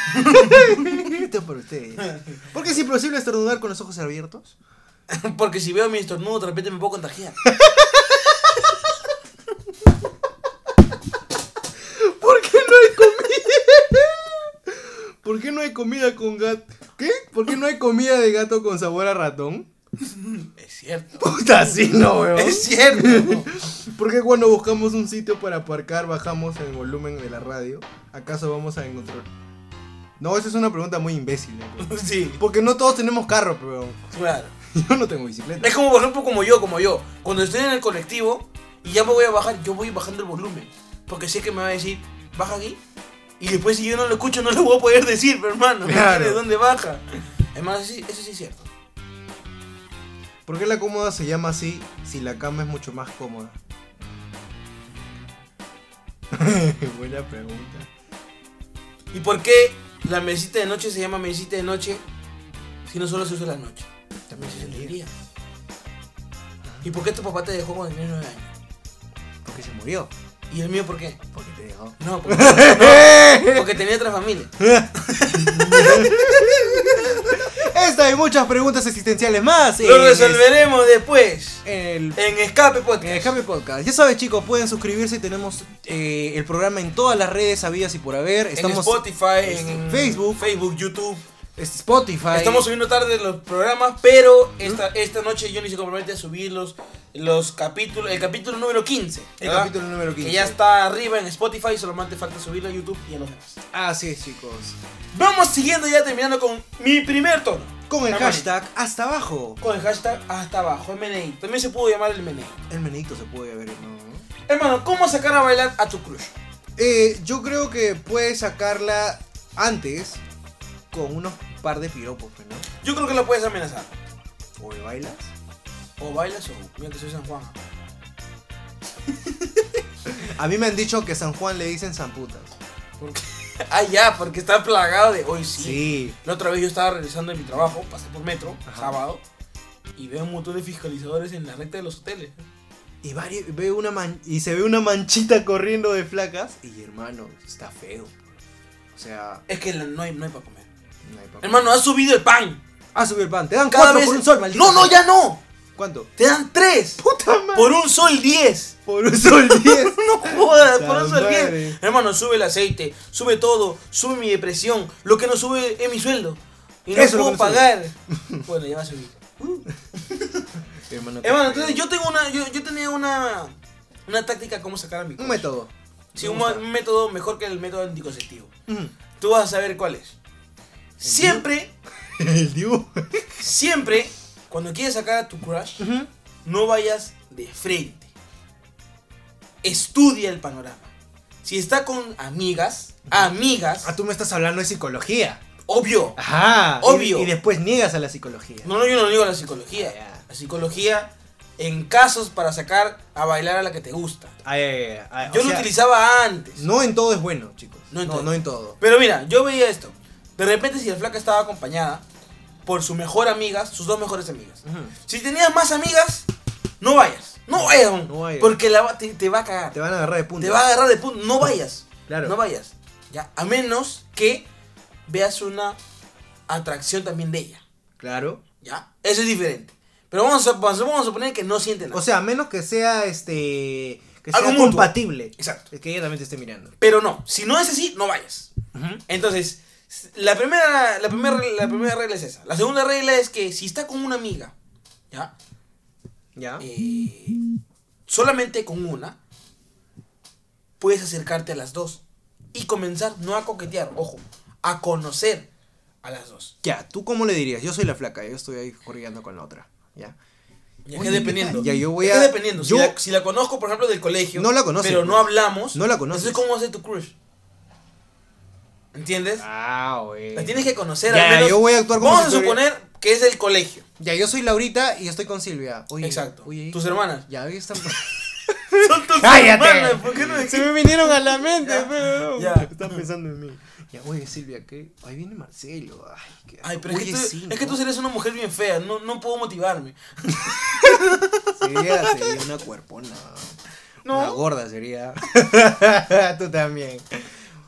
Esto es por ustedes. ¿Por qué es imposible estornudar con los ojos abiertos? Porque si veo mi estornudo, de repente me puedo contagiar. ¿Por qué no hay comida? ¿Por qué no hay comida con gato? ¿Qué? ¿Por qué no hay comida de gato con sabor a ratón? Es cierto. Puta, sí, no, weón. Es cierto. ¿Por qué cuando buscamos un sitio para aparcar bajamos el volumen de la radio? ¿Acaso vamos a encontrar? No, esa es una pregunta muy imbécil. ¿no? Sí, Porque no todos tenemos carro, pero claro. yo no tengo bicicleta. Es como, por ejemplo, como yo, como yo. Cuando estoy en el colectivo y ya me voy a bajar, yo voy bajando el volumen. Porque sé que me va a decir, baja aquí. Y después si yo no lo escucho, no lo voy a poder decir, pero hermano. ¿me Claro. entiendes dónde baja? Además, eso sí es cierto. ¿Por qué la cómoda se llama así si la cama es mucho más cómoda? Buena pregunta. ¿Y por qué la mesita de noche se llama mesita de noche si no solo se usa la noche? También se usa el día. ¿Y por qué tu papá te dejó cuando tenías 9 años? Porque se murió. ¿Y el mío por qué? Porque te dejó. No, porque, no, porque tenía otra familia. Esta y muchas preguntas existenciales más. Lo en resolveremos después. el En Escape Podcast. En Podcast. Ya sabes, chicos, pueden suscribirse. Tenemos eh, el programa en todas las redes sabidas y por haber. Estamos en Spotify, en Facebook. Facebook, YouTube. Este, Spotify. Estamos subiendo tarde los programas, pero esta, esta noche Johnny se compromete a subirlos los capítulos, el capítulo número 15. El capítulo número 15. Que ya está arriba en Spotify, solamente falta subirlo a YouTube y a los demás. Así es, chicos. Vamos siguiendo ya terminando con mi primer tono. Con el Hermano, hashtag hasta abajo. Con el hashtag hasta abajo, el MNI. También se pudo llamar el MNI. El menito se puede ver, ¿no? Hermano, ¿cómo sacar a bailar a tu crush? Eh, yo creo que puedes sacarla antes con unos par de piropos, pues, ¿no? Yo creo que lo puedes amenazar. ¿O bailas? O bailas o mira que soy San Juan. A mí me han dicho que San Juan le dicen zamputas. Porque... ah, ya, porque está plagado de hoy sí. Sí. La otra vez yo estaba regresando de mi trabajo, pasé por metro, Ajá. sábado, y veo un montón de fiscalizadores en la recta de los hoteles. Y, veo una man- y se ve una manchita corriendo de flacas. Y hermano, está feo. O sea, Es que no hay, no hay para comer. Hermano, ha subido el pan. Ah, subió el pan. Te dan Cada cuatro vez. por un sol, maldito. no, no, ya no. ¿Cuánto? Te dan tres. Puta madre. Por un sol diez. Por un sol 10. No jodas, por un sol madre. diez. Hermano, sube el aceite, sube todo, sube mi depresión. Lo que no sube es mi sueldo. Y no Eso puedo sube. pagar. bueno, ya va a subir. hermano, entonces yo tengo una. Yo, yo tenía una. Una táctica cómo sacar a mi Un método. Sí, un, método mejor que el método anticonceptivo. Tú vas a saber cuál es. Siempre, El siempre, cuando quieres sacar a tu crush, no vayas de frente. Estudia el panorama. Si está con amigas, amigas, Ah, tú me estás hablando de psicología. obvio. Ajá. Obvio. Y, y después niegas a la psicología. No, no, yo no digo la psicología. Ya. La psicología en casos para sacar a bailar a la que te gusta. Ay, ay, ay, ay, o Yo lo sea, utilizaba antes. No en todo es bueno, chicos. No en, todo. no, en todo. Pero mira, yo veía esto. De repente si la flaca estaba acompañada por su mejor amiga, sus dos mejores amigas. Si tenías más amigas, no vayas. No vayas, aún, No vayas. porque la te, te va a cagar. Te van a agarrar de punta. Te va a agarrar de punto. No vayas. Claro. No vayas. Ya, a menos que veas una atracción también de ella. Claro. ¿Ya? Eso es diferente. Pero vamos a, vamos a suponer que no siente nada. O sea, a menos que sea este. Que Algo sea compatible. Exacto. Es que ella también te esté mirando. Pero no, si no es así, no vayas. Entonces, la primera, la, primera, la primera regla es esa. La segunda regla es que si está con una amiga, ¿ya? ¿Ya? Eh, solamente con una, puedes acercarte a las dos y comenzar no a coquetear, ojo, a conocer a las dos. Ya, ¿tú cómo le dirías? Yo soy la flaca, yo estoy ahí corriendo con la otra. ¿Ya? Ya que dependiendo. ya, yo voy a- dependiendo. yo- si, la, si la conozco, por ejemplo, del colegio. No la conoces, Pero no hablamos. No la conoces. Entonces, ¿cómo hace tu crush? ¿Entiendes? Ah, güey. La tienes que conocer Ya, al menos. yo voy a actuar como Vamos si a suponer que es del colegio. Ya, yo soy Laurita y estoy con Silvia. Oye, Exacto. Oye, Tus hermanas. Ya, ahí están. Son tus ¡Cállate! hermanas, ¿Por qué no Se me vinieron a la mente, Ya, pero. ya. Están pensando en mí. Ya, oye, Silvia, ¿qué? Ahí viene Marcelo. Ay, qué Ay, pero es, que tú, sí, es que tú eres una mujer bien fea. No, no puedo motivarme. Sería, sería una cuerpona. No. Una gorda sería. Tú también.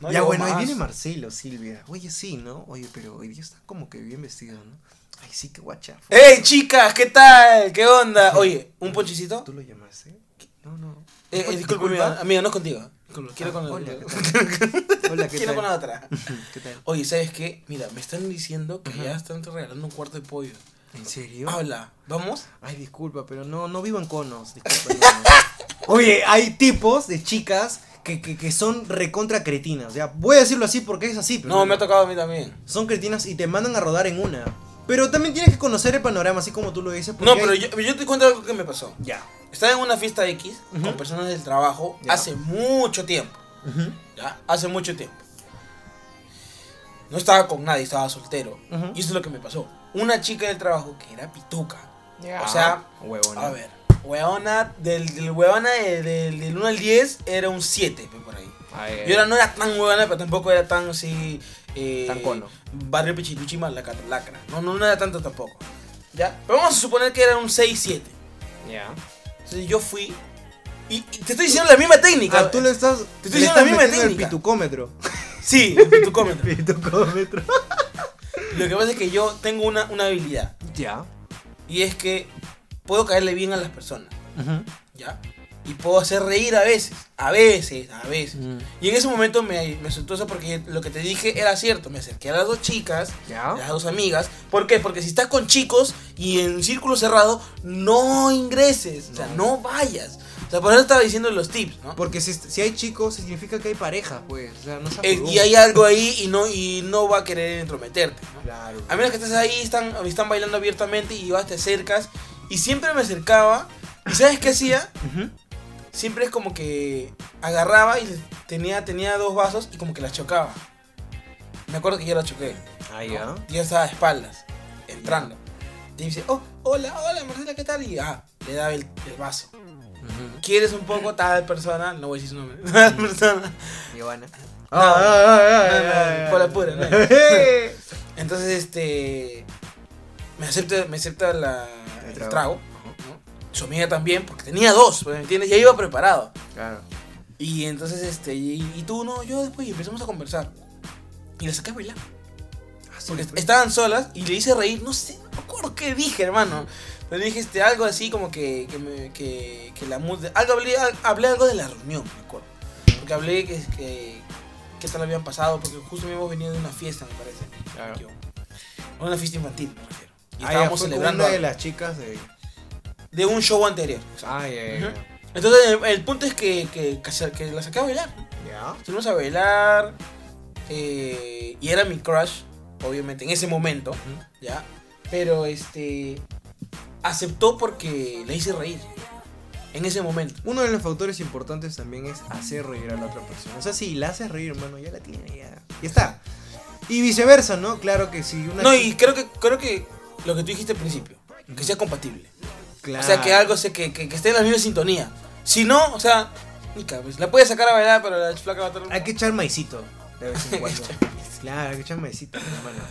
No, ya, bueno, ahí viene Marcelo, Silvia. Oye, sí, ¿no? Oye, pero hoy día está como que bien vestido, ¿no? Ay, sí, qué guacha. ¡Hey, chicas! ¿Qué tal? ¿Qué onda? Oye, ¿un ponchicito? ¿Tú lo llamaste? No, no. Eh, eh, disculpe, amiga, amiga, no es contigo. Quiero con, Hola, ¿qué tal? Hola, ¿qué quiero tal? con la otra. ¿Qué tal? Oye, ¿sabes qué? Mira, me están diciendo que ya están regalando un cuarto de pollo. ¿En serio? Habla, ¿vamos? Ay, disculpa, pero no, no vivo en conos. Disculpa, no, no. Oye, hay tipos de chicas que, que, que son recontra cretinas. Ya, voy a decirlo así porque es así. Pero No, me ha tocado a mí también. Son cretinas y te mandan a rodar en una. Pero también tienes que conocer el panorama, así como tú lo dices. No, pero hay- yo, yo te cuento algo que me pasó. Ya. Estaba en una fiesta X con personas del trabajo Ya. hace mucho tiempo. Ujú, ¿Ya? Hace mucho tiempo. No estaba con nadie, estaba soltero. Ujú. Y eso es lo que me pasó. Una chica del trabajo que era pituca. Ya. O sea, Huevona. A ver, huevona, del, del huevona de- del, del 1 al 10 era un 7, pe, por ahí. Ay, Yo era, no era tan huevona, pero tampoco era tan así. Eh, Tan cono. Barrio Pichiluchi más lacra. No, no, no era tanto tampoco. ¿Ya? Pero vamos a suponer que era un 6-7. Ya. Entonces yo fui. Y, y te estoy diciendo la misma técnica. Ah, tú le estás. Te estoy diciendo la misma metiendo el técnica. pitucómetro. Sí, tu comento. Pitucómetro. Lo que pasa es que yo tengo una, una habilidad. Ya. Y es que puedo caerle bien a las personas. Ujú. ¿Ya? y puedo hacer reír a veces, a veces, a veces. Mm. Y en ese momento me, me asustó eso porque lo que te dije era cierto. Me acerqué a las dos chicas, Ya. a las dos amigas. ¿Por qué? Porque si estás con chicos y en círculo cerrado, no ingreses, o sea, no vayas. O sea, por eso estaba diciendo los tips, ¿no? Porque si, si hay chicos, significa que hay pareja, pues. O sea, no Eh, y hay algo ahí y no, y no va a querer entrometerte, ¿no? Claro. A menos que estés ahí, están, están bailando abiertamente y vas, te acercas. Y siempre me acercaba. ¿Y sabes qué hacía? Siempre es como que agarraba y tenía, tenía dos vasos y como que las chocaba. Me acuerdo que yo la choqué. Ah, ya. ¿no? Yo estaba de espaldas, entrando. Y dice, oh, hola, hola, Marcela, ¿qué tal? Y ah, le daba el, el vaso. ¿Quieres un poco tal persona? No voy a decir su nombre. Tal persona. Giovanna. Por la pura, no. Entonces, este. Me acepta, me acepta la, El el trago. trago. ¿no? Su amiga también, porque tenía dos, pues, ¿me entiendes? Ya iba preparado. Claro. Y entonces, este, y, y tú, no, yo después, y empezamos a conversar. Y le saqué a bailar. Porque est- estaban solas y le hice reír, no sé, no me acuerdo qué dije, hermano. Pero le dije este, algo así como que, que, me- que, que la. Algo hablé, hablé algo de la reunión, me acuerdo. Porque hablé que, que, que tal habían pasado, porque justo habíamos venido de una fiesta, me parece. Claro. Yo- Una fiesta infantil, me refiero. Y Ah, ya, estábamos fue con celebrando una de las chicas de. de un show anterior. Ah, ya, ya. Entonces, el, el punto es que, que, que la saqué a bailar. ya. Estuvimos a bailar. eh, y era mi crush, obviamente, en ese momento. ¿Ya? Pero este. Aceptó porque le hice reír. En ese momento. Uno de los factores importantes también es hacer reír a la otra persona. O sea, si la haces reír, hermano, ya la tiene, ya. Ya está. Y viceversa, ¿no? Claro que si una No, y creo que, creo que lo que tú dijiste al principio. Que sea compatible. Claro. O sea, que algo se, que, que, que esté en la misma sintonía. Si no, o sea, ni. La puedes sacar a bailar, pero la flaca va a estar. Hay que echar maicito de vez en cuando. claro, hay que echar maicito, hermano.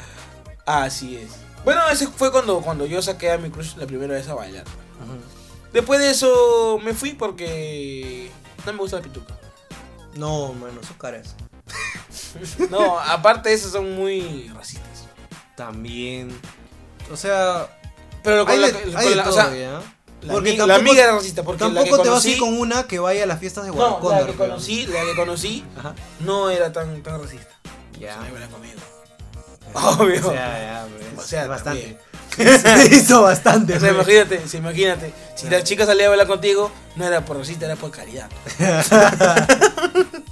Así es. Bueno, ese fue cuando, cuando yo saqué a mi crush la primera vez a bailar. Después de eso me fui porque no me gusta la pituca. No, mano, sus caras. No, aparte de eso son muy racistas. También. O sea, Pero con la, de, con la- o todo, sea, ¿ya? la, Porque ami- la tampoco- amiga era racista porque la que Tampoco te vas a ir conocí, con una que vaya a las fiestas de no, Guadalcóndor. la que conocí, la que conocí Ajá. no era tan, tan racista. Ya. Se baila conmigo. Obvio. O sea, ya, pues, O sea, bastante. Hizo bastante. O sea, pues. imagínate, imagínate. Si la chica salía a bailar contigo, no era por racista, era por caridad.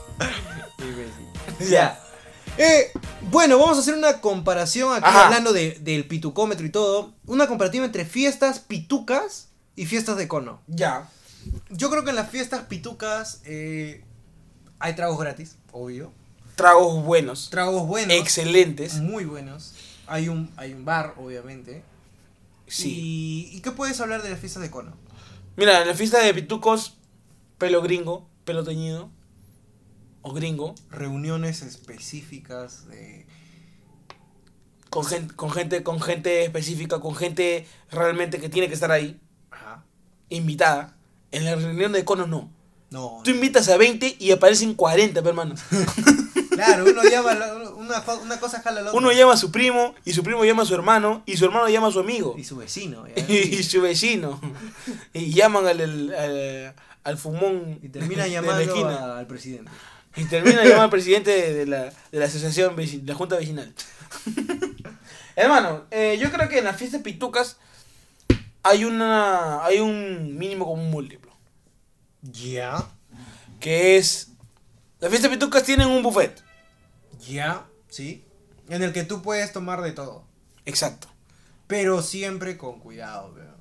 Ya. Eh, bueno, vamos a hacer una comparación aquí Ajá. hablando de- del pitucómetro y todo. Una comparativa entre fiestas pitucas y fiestas de cono. Ya. Yo creo que en las fiestas pitucas eh, hay tragos gratis, obvio. Tragos buenos. Tragos buenos. Excelentes. Muy buenos. Hay un, hay un bar, obviamente. Sí. Y, ¿Y qué puedes hablar de las fiestas de cono? Mira, en la fiesta de pitucos, pelo gringo, pelo teñido. O gringo. Reuniones específicas de... Con gente, con gente, con gente específica, con gente realmente que tiene que estar ahí, Ajá. invitada. En la reunión de conos no. No. Tú invitas a 20 y aparecen 40, pe, hermano. Claro, uno llama, una, una cosa jala a la otra. Uno llama a su primo, y su primo llama a su hermano, y su hermano llama a su amigo. Y su vecino. ya. Y su vecino. Y llaman al, al, al, al fumón. Y termina de la llamando esquina. a- al presidente. Y termina llamando al presidente de, de la, de la asociación, de la junta vecinal. Hermano, eh, yo creo que en las fiestas pitucas hay una hay un mínimo común múltiplo. Ya. Que es... Las fiestas pitucas tienen un buffet. Ya. Sí. En el que tú puedes tomar de todo. Exacto. Pero siempre con cuidado, weón.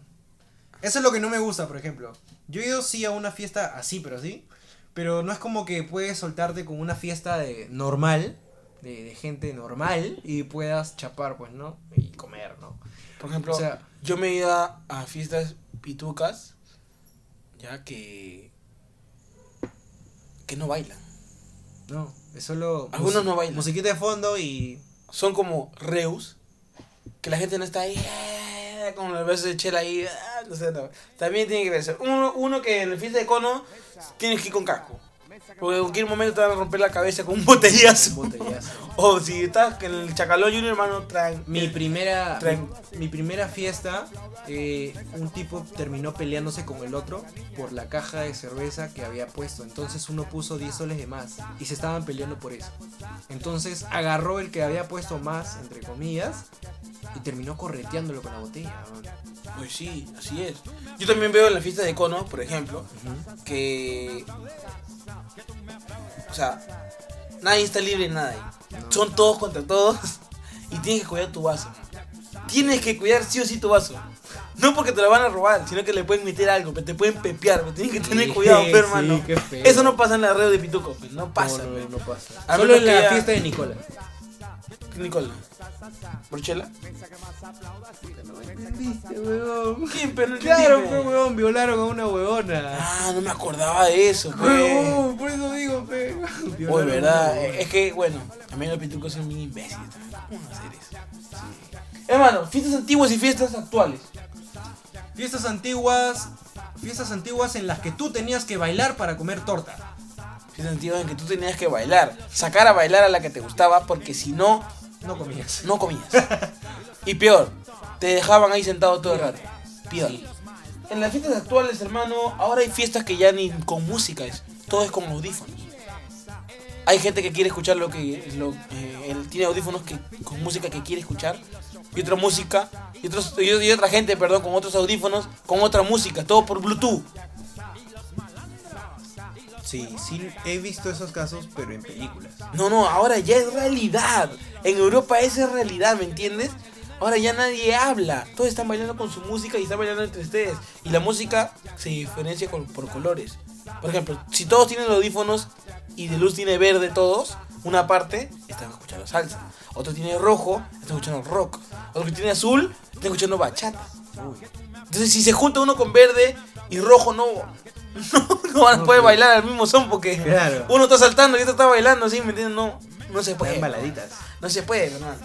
Eso es lo que no me gusta, por ejemplo. Yo he ido sí a una fiesta así, pero sí. Pero no es como que puedes soltarte con una fiesta de normal, de, de gente normal, y puedas chapar, pues, ¿no? Y comer, ¿no? Por ejemplo, O sea- yo me he ido a, fiestas pitucas ya que... que no bailan. No, es solo... Algunos no bailan. Musiquita de fondo y... son como reus, que la gente no está ahí, eh, con los besos de chela ahí, ah, no sé, no. También tiene que ver eso. Uno, uno que en el fiesta de cono tienes que ir con casco. Porque en cualquier momento te van a romper la cabeza con un botellazo. Un botellazo. O si estás en el Chacalón Junior, hermano, traen. Mi primera, Tren. mi, mi primera fiesta, eh, un tipo terminó peleándose con el otro por la caja de cerveza que había puesto. Entonces uno puso 10 soles de más y se estaban peleando por eso. Entonces agarró el que había puesto más, entre comillas, y terminó correteándolo con la botella. Pues sí, así es. Yo también veo en la fiesta de cono, por ejemplo, que. O sea, nadie está libre de. No. Son todos contra todos y tienes que cuidar tu vaso. Tienes que cuidar sí o sí tu vaso. No porque te lo van a robar, sino que le pueden meter algo, que te pueden pepear, pero tienes que tener Sí, cuidado, hermano. Eso no pasa en la red de Pituco, no pasa, No, pe. no, no pasa. Solo en la ya- fiesta de Nicola. Nicola. ¿Borchela? ¿Viste, huevón? ¿Quién, pero Claro, pues, pe. huevón, violaron a una huevona. Ah, no me acordaba de eso. Huevón, por eso digo, pe. A verdad, es que, bueno, a mí los pitucos son bien imbéciles también. ¿Cómo hacer eso? Hermano, fiestas antiguas y fiestas actuales. Fiestas antiguas, fiestas antiguas en las que tú tenías que bailar para comer torta. Fiestas antiguas en que tú tenías que bailar. Sacar a bailar a la que te gustaba, porque si no, No comías. no comías. Y peor, te dejaban ahí sentado todo el rato. Peor. En las fiestas actuales, hermano, ahora hay fiestas que ya ni con música es. Todo es con audífonos. Hay gente que quiere escuchar lo que. Lo, eh, tiene audífonos que, con música que quiere escuchar. Y otra música. Y, otros, y, y otra gente, perdón, con otros audífonos. Con otra música. Todo por Bluetooth. Sí, sí, he visto esos casos, pero en películas. No, no, ahora ya es realidad. En Europa esa es realidad, ¿me entiendes? Ahora ya nadie habla. Todos están bailando con su música y están bailando entre ustedes. Y la música se diferencia con- por colores. Por ejemplo, si todos tienen audífonos y de luz tiene verde todos, una parte están escuchando salsa. Otro tiene rojo, están escuchando rock. Otro que tiene azul, están escuchando bachata. Entonces si se junta uno con verde y rojo no, no, no van a poder bailar al mismo son porque Claro. uno está saltando y otro está bailando, ¿sí? ¿Me entiendes? No, no se puede. Baladitas. No se puede, hermano.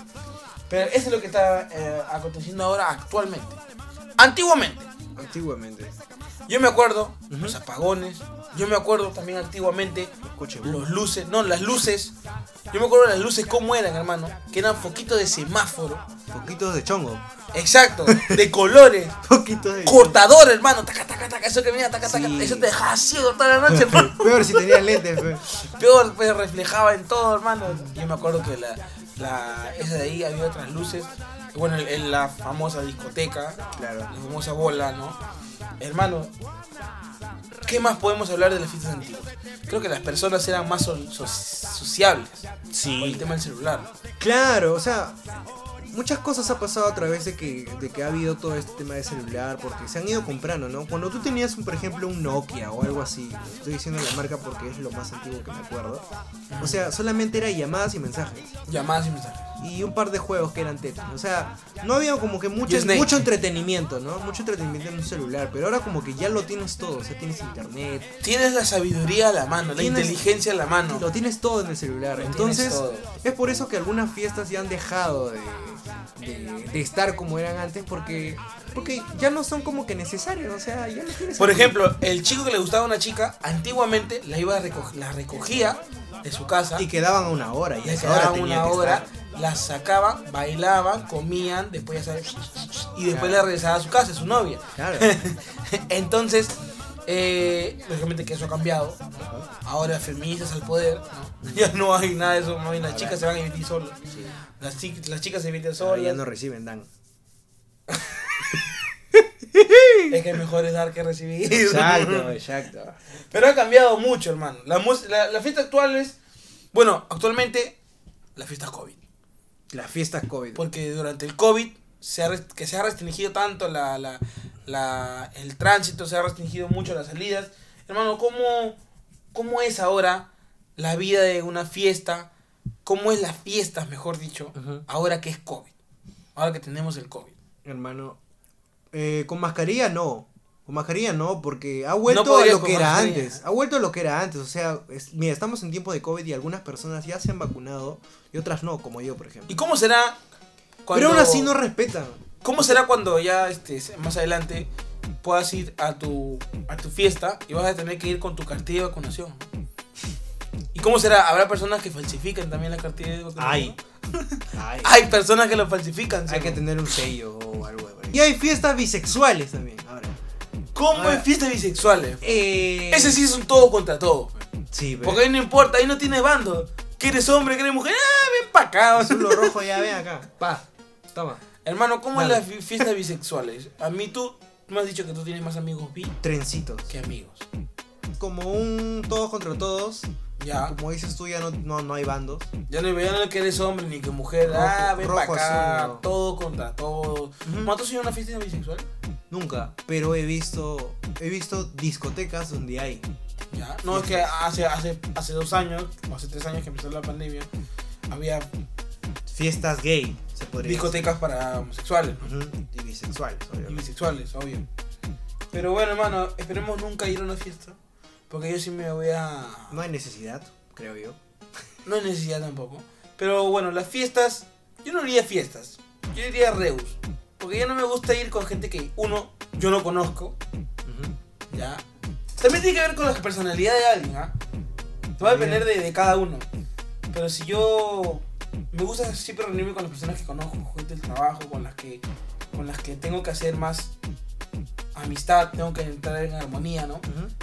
Pero eso es lo que está eh, aconteciendo ahora actualmente. Antiguamente, Antiguamente. Yo me acuerdo Ujú. los apagones. Yo me acuerdo también antiguamente los luces, no, las luces. Yo me acuerdo las luces cómo eran, hermano. Que eran foquitos de semáforo. Poquitos de chongo. Exacto, de colores. Poquitos de Cortador, hermano. Taca, taca, taca. Eso que venía, taca, taca. Sí. Eso te dejaba ciego toda la noche, hermano. Peor si tenías lentes, pe. Peor, pues reflejaba en todo, hermano. Yo me acuerdo que la, la, esa de ahí había otras luces. Bueno, en, la famosa discoteca, Claro. la famosa bola, ¿no? Hermano, ¿qué más podemos hablar de las fiestas antiguas? Creo que las personas eran más so- so- sociables Sí. por el tema del celular. Claro, o sea, muchas cosas ha pasado a través de que, de que ha habido todo este tema de celular, porque se han ido comprando, ¿no? Cuando tú tenías, por ejemplo, un Nokia o algo así, estoy diciendo la marca porque es lo más antiguo que me acuerdo, o sea, solamente era llamadas y mensajes. Llamadas y mensajes. Y un par de juegos que eran Tetris. O sea, no había como que mucho, mucho entretenimiento, ¿no? Mucho entretenimiento en un celular. Pero ahora como que ya lo tienes todo. O sea, tienes internet. Tienes la sabiduría a la mano, la inteligencia a la mano. Lo tienes todo en el celular. Lo Entonces, es por eso que algunas fiestas ya han dejado de, de- de estar como eran antes. Porque, porque ya no son como que necesarias. O sea, ya no tienes. Por ejemplo, el chico que le gustaba a una chica, antiguamente la iba a reco- la recogía de su casa. Y quedaban una hora. Y a esa hora tenía una que hora, estar. Las sacaban, bailaban, comían, después ya sabes, y después Claro. le regresaba a su casa, a su novia. Claro. Entonces, eh, lógicamente que eso ha cambiado. Ahora feministas al poder, ¿no? ya no hay nada de eso, más bien las chicas se van a vivir solas. Las, chi- las chicas se Ahora solas. ya no reciben Dan. Es que mejor es dar que recibir. Exacto, exacto. Pero ha cambiado mucho, hermano. La, la, la fiesta actual es, bueno, actualmente la fiesta COVID. Las fiestas COVID. Porque durante el COVID, se ha, que se ha restringido tanto la, la, la- el tránsito, se ha restringido mucho las salidas. Hermano, ¿cómo, ¿cómo es ahora la vida de una fiesta? ¿Cómo es la fiesta, mejor dicho, ahora que es COVID? Ahora que tenemos el COVID. Hermano, eh, con mascarilla no. Con mascarilla no, porque ha vuelto a lo que era mascarilla. antes. Ha vuelto a lo que era antes. O sea, es- mira, estamos en tiempo de COVID y algunas personas ya se han vacunado y otras no, como yo, por ejemplo. ¿Y cómo será cuando... Pero aún así no respetan. ¿Cómo será cuando ya este, más adelante puedas ir a tu, a tu fiesta y vas a tener que ir con tu cartilla de vacunación? ¿Y cómo será? ¿Habrá personas que falsifican también la cartilla de vacunación? Hay. Hay. Hay personas que lo falsifican. ¿sí Hay que tener un sello o algo. Y hay fiestas bisexuales también, ahora. ¿Cómo es fiestas bisexuales? Eh... Ese sí es un todo contra todo. Sí, pero... Porque ahí no importa, ahí no tienes bando. Que eres hombre, que eres mujer, ah, ven pa' acá. Azul o rojo, ya ven acá. Pa, toma. Hermano, ¿cómo Dale. es las fi- fiestas bisexuales? A mí tú me has dicho que tú tienes más amigos bi Trencitos. que amigos. Como un todos contra todos. Ya. Como dices tú, ya no, no, no hay bandos. Ya no vean que eres hombre ni que mujer. Rojo, ah, ven rojo, pa' acá. azul, no. Todo contra todo. ¿Cuánto has ido a una fiesta bisexual? Nunca. Pero he visto. He visto discotecas donde hay. Ya. No, es que hace, hace, hace dos años, o hace tres años que empezó la pandemia, había Fiestas gay, se podría discotecas para homosexuales ¿no? decir. Ujú, Y bisexuales, y obviamente. bisexuales, obvio. Pero bueno, hermano, esperemos nunca ir a una fiesta. Porque yo sí me voy a. No hay necesidad, creo yo. No hay necesidad tampoco. Pero bueno, las fiestas. Yo no iría a fiestas. Yo iría a Reus. Porque ya no me gusta ir con gente que, uno, yo no conozco. Ya. También tiene que ver con la personalidad de alguien, ¿ah? Va a depender de, de cada uno. Pero si yo. Me gusta siempre reunirme con las personas que conozco, con gente del trabajo, con las que. Con las que tengo que hacer más amistad, tengo que entrar en armonía, ¿no?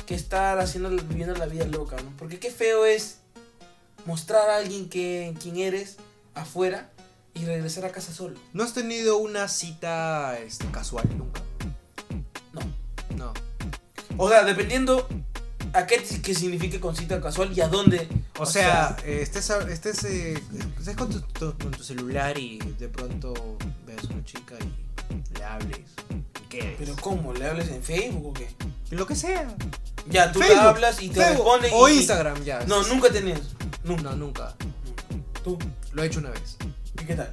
Que estar haciendo viviendo la vida loca, ¿no? Porque qué feo es mostrar a alguien que quién eres afuera y regresar a casa solo. ¿No has tenido una cita este, casual nunca? No. No. O sea, dependiendo a qué, qué signifique con cita casual y a dónde. O, sea, eh, estés, estés, eh, estés con, tu, tu- con tu celular y de pronto ves una chica y le hables. Pero ¿cómo? ¿Le hables en Facebook o qué? Lo que sea. Ya, tú le Facebook, hablas y te Facebook, responden. O y- Instagram, ya. No, nunca eso. Nunca. No, nunca. ¿Tú? Lo he hecho una vez. ¿Y qué tal?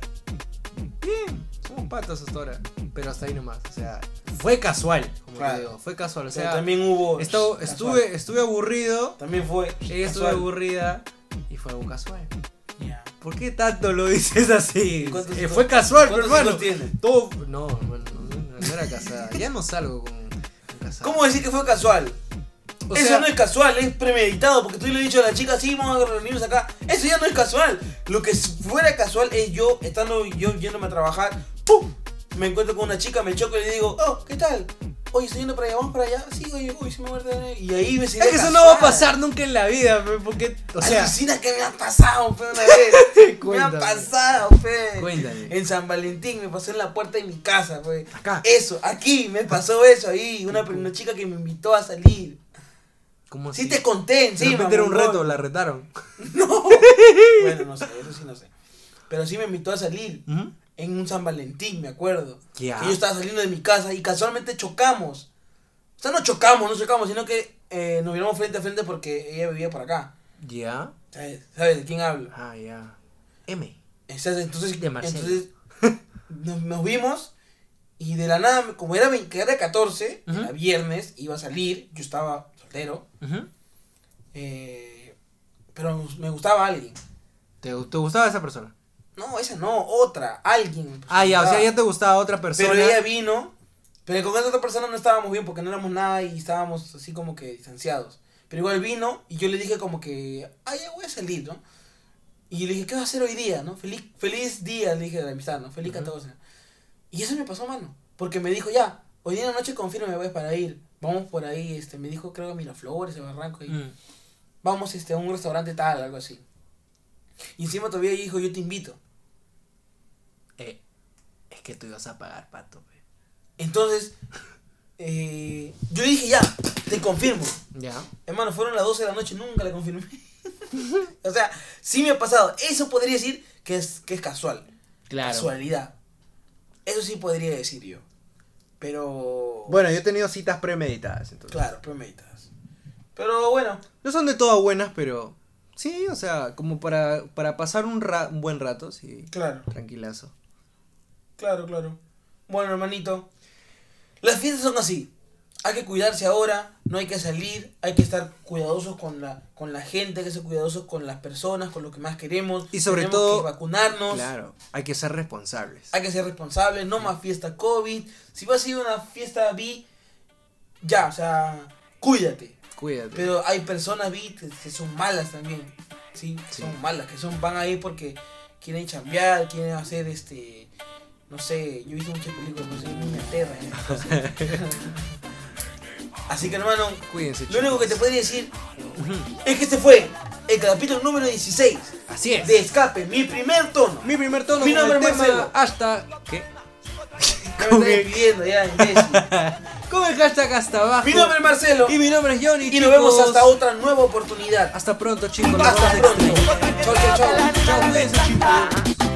Bien, somos patas hasta ahora. Pero hasta ahí nomás. O sea, fue casual, como Claro. te digo. Fue casual. O Pero sea, también hubo. estuve, estuve aburrido. También fue. Ella estuvo aburrida. Y fue algo casual. ¿Por qué tanto lo dices así? ¿Cuántos Eh, fue casual, pero hermano. Todo. No, hermano, no, era casada. Ya no salgo con, con casada. ¿Cómo decir que fue casual? O Eso sea, no es casual, es premeditado, porque tú le he dicho a la chica, sí, vamos a reunirnos acá. Eso ya no es casual. Lo que fuera casual es yo, estando yo yéndome a trabajar, ¡pum! Me encuentro con una chica, me choco y le digo, oh, ¿qué tal? Oye, estoy yendo para allá, vamos para allá. Sí, oye, uy, se me muerde. Y ahí me Es que eso no va a pasar nunca en la vida, pe, porque. O sea. Alucina que me ha pasado, fe, una vez. me ha Cuéntame. pasado, fe. Cuéntame. En San Valentín me pasó en la puerta de mi casa, fe. Acá. Eso, aquí me pasó eso ahí. Una, una chica que me invitó a salir. ¿Cómo Sí así? te conté encima. repente era un reto, la retaron. No. bueno, no sé, eso sí no sé. Pero sí me invitó a salir ¿Mm? En un San Valentín, me acuerdo. Ya. Que yo estaba saliendo de mi casa y casualmente chocamos. O sea, no chocamos, no chocamos, sino que eh, nos miramos frente a frente porque ella vivía por acá. Ya. ¿Sabes, ¿Sabes de quién hablo? Ah, ya. M. Entonces, entonces, De Marcelo. entonces nos, nos vimos y de la nada, como era, vein- que era 14, Ujú. era viernes, iba a salir, yo estaba soltero, eh, pero me gustaba alguien. ¿Te, ¿Te gustaba esa persona? No, esa no, otra, alguien. Ah, ya, o sea, Gustaba. ya te gustaba otra persona. Pero ella vino, pero con esa otra persona no estábamos bien porque no éramos nada y estábamos así como que distanciados. Pero igual vino y yo le dije como que, ay, ya voy a salir, ¿no? Y le dije, ¿qué vas a hacer hoy día, no? Feliz, feliz día, le dije de la amistad, ¿no? Feliz Ujú. 14. Y eso me pasó, mano. Porque me dijo, ya, hoy día en la noche confirme, voy para ir. Vamos por ahí, este, me dijo, creo que Miraflores, el Barranco. Y Mm. Vamos este, a un restaurante tal, algo así. Y encima todavía dijo, yo te invito. Es que tú ibas a pagar, pato. Entonces, eh, yo dije, ya, te confirmo. Ya. Hermano, fueron las 12 de la noche, nunca le confirmé. o sea, sí me ha pasado. Eso podría decir que es, que es casual. Claro. Casualidad. Eso sí podría decir yo. Pero. Bueno, yo he tenido citas premeditadas, entonces. Claro, premeditadas. Pero bueno, No son de todas buenas, pero. Sí, o sea, como para, para pasar un, ra- un buen rato, sí. claro, Tranquilazo. Claro, claro. Bueno, hermanito. Las fiestas son así. Hay que cuidarse ahora, no hay que salir, hay que estar cuidadosos con la, con la gente, hay que ser cuidadosos con las personas, con lo que más queremos. Y sobre Tenemos todo- que vacunarnos. Claro, hay que ser responsables. Hay que ser responsables, no más fiesta COVID. Si vas a ir a una fiesta B, ya, o sea, cuídate. Cuídate. Pero hay personas, viste, que son malas también. Sí, Sí. son malas, que son van ahí porque quieren chambear, quieren hacer este. No sé, yo he visto muchas películas, no sé, en Inglaterra. ¿eh? Así que hermano, Cuídense, lo único que te chicos. podría decir es que este fue el capítulo número 16 Así es. de Escape, mi primer tono. Mi primer tono Mi con nombre el es Marcelo. hasta... ¿Qué? Ya me estoy despidiendo ya. Con el hashtag hasta abajo. Mi nombre es Marcelo Y mi nombre es Johnny, y nos vemos chicos. hasta otra nueva oportunidad. Hasta pronto, chicos. Hasta pronto. Chau, chau, chau. Chao, cuídense, chicos.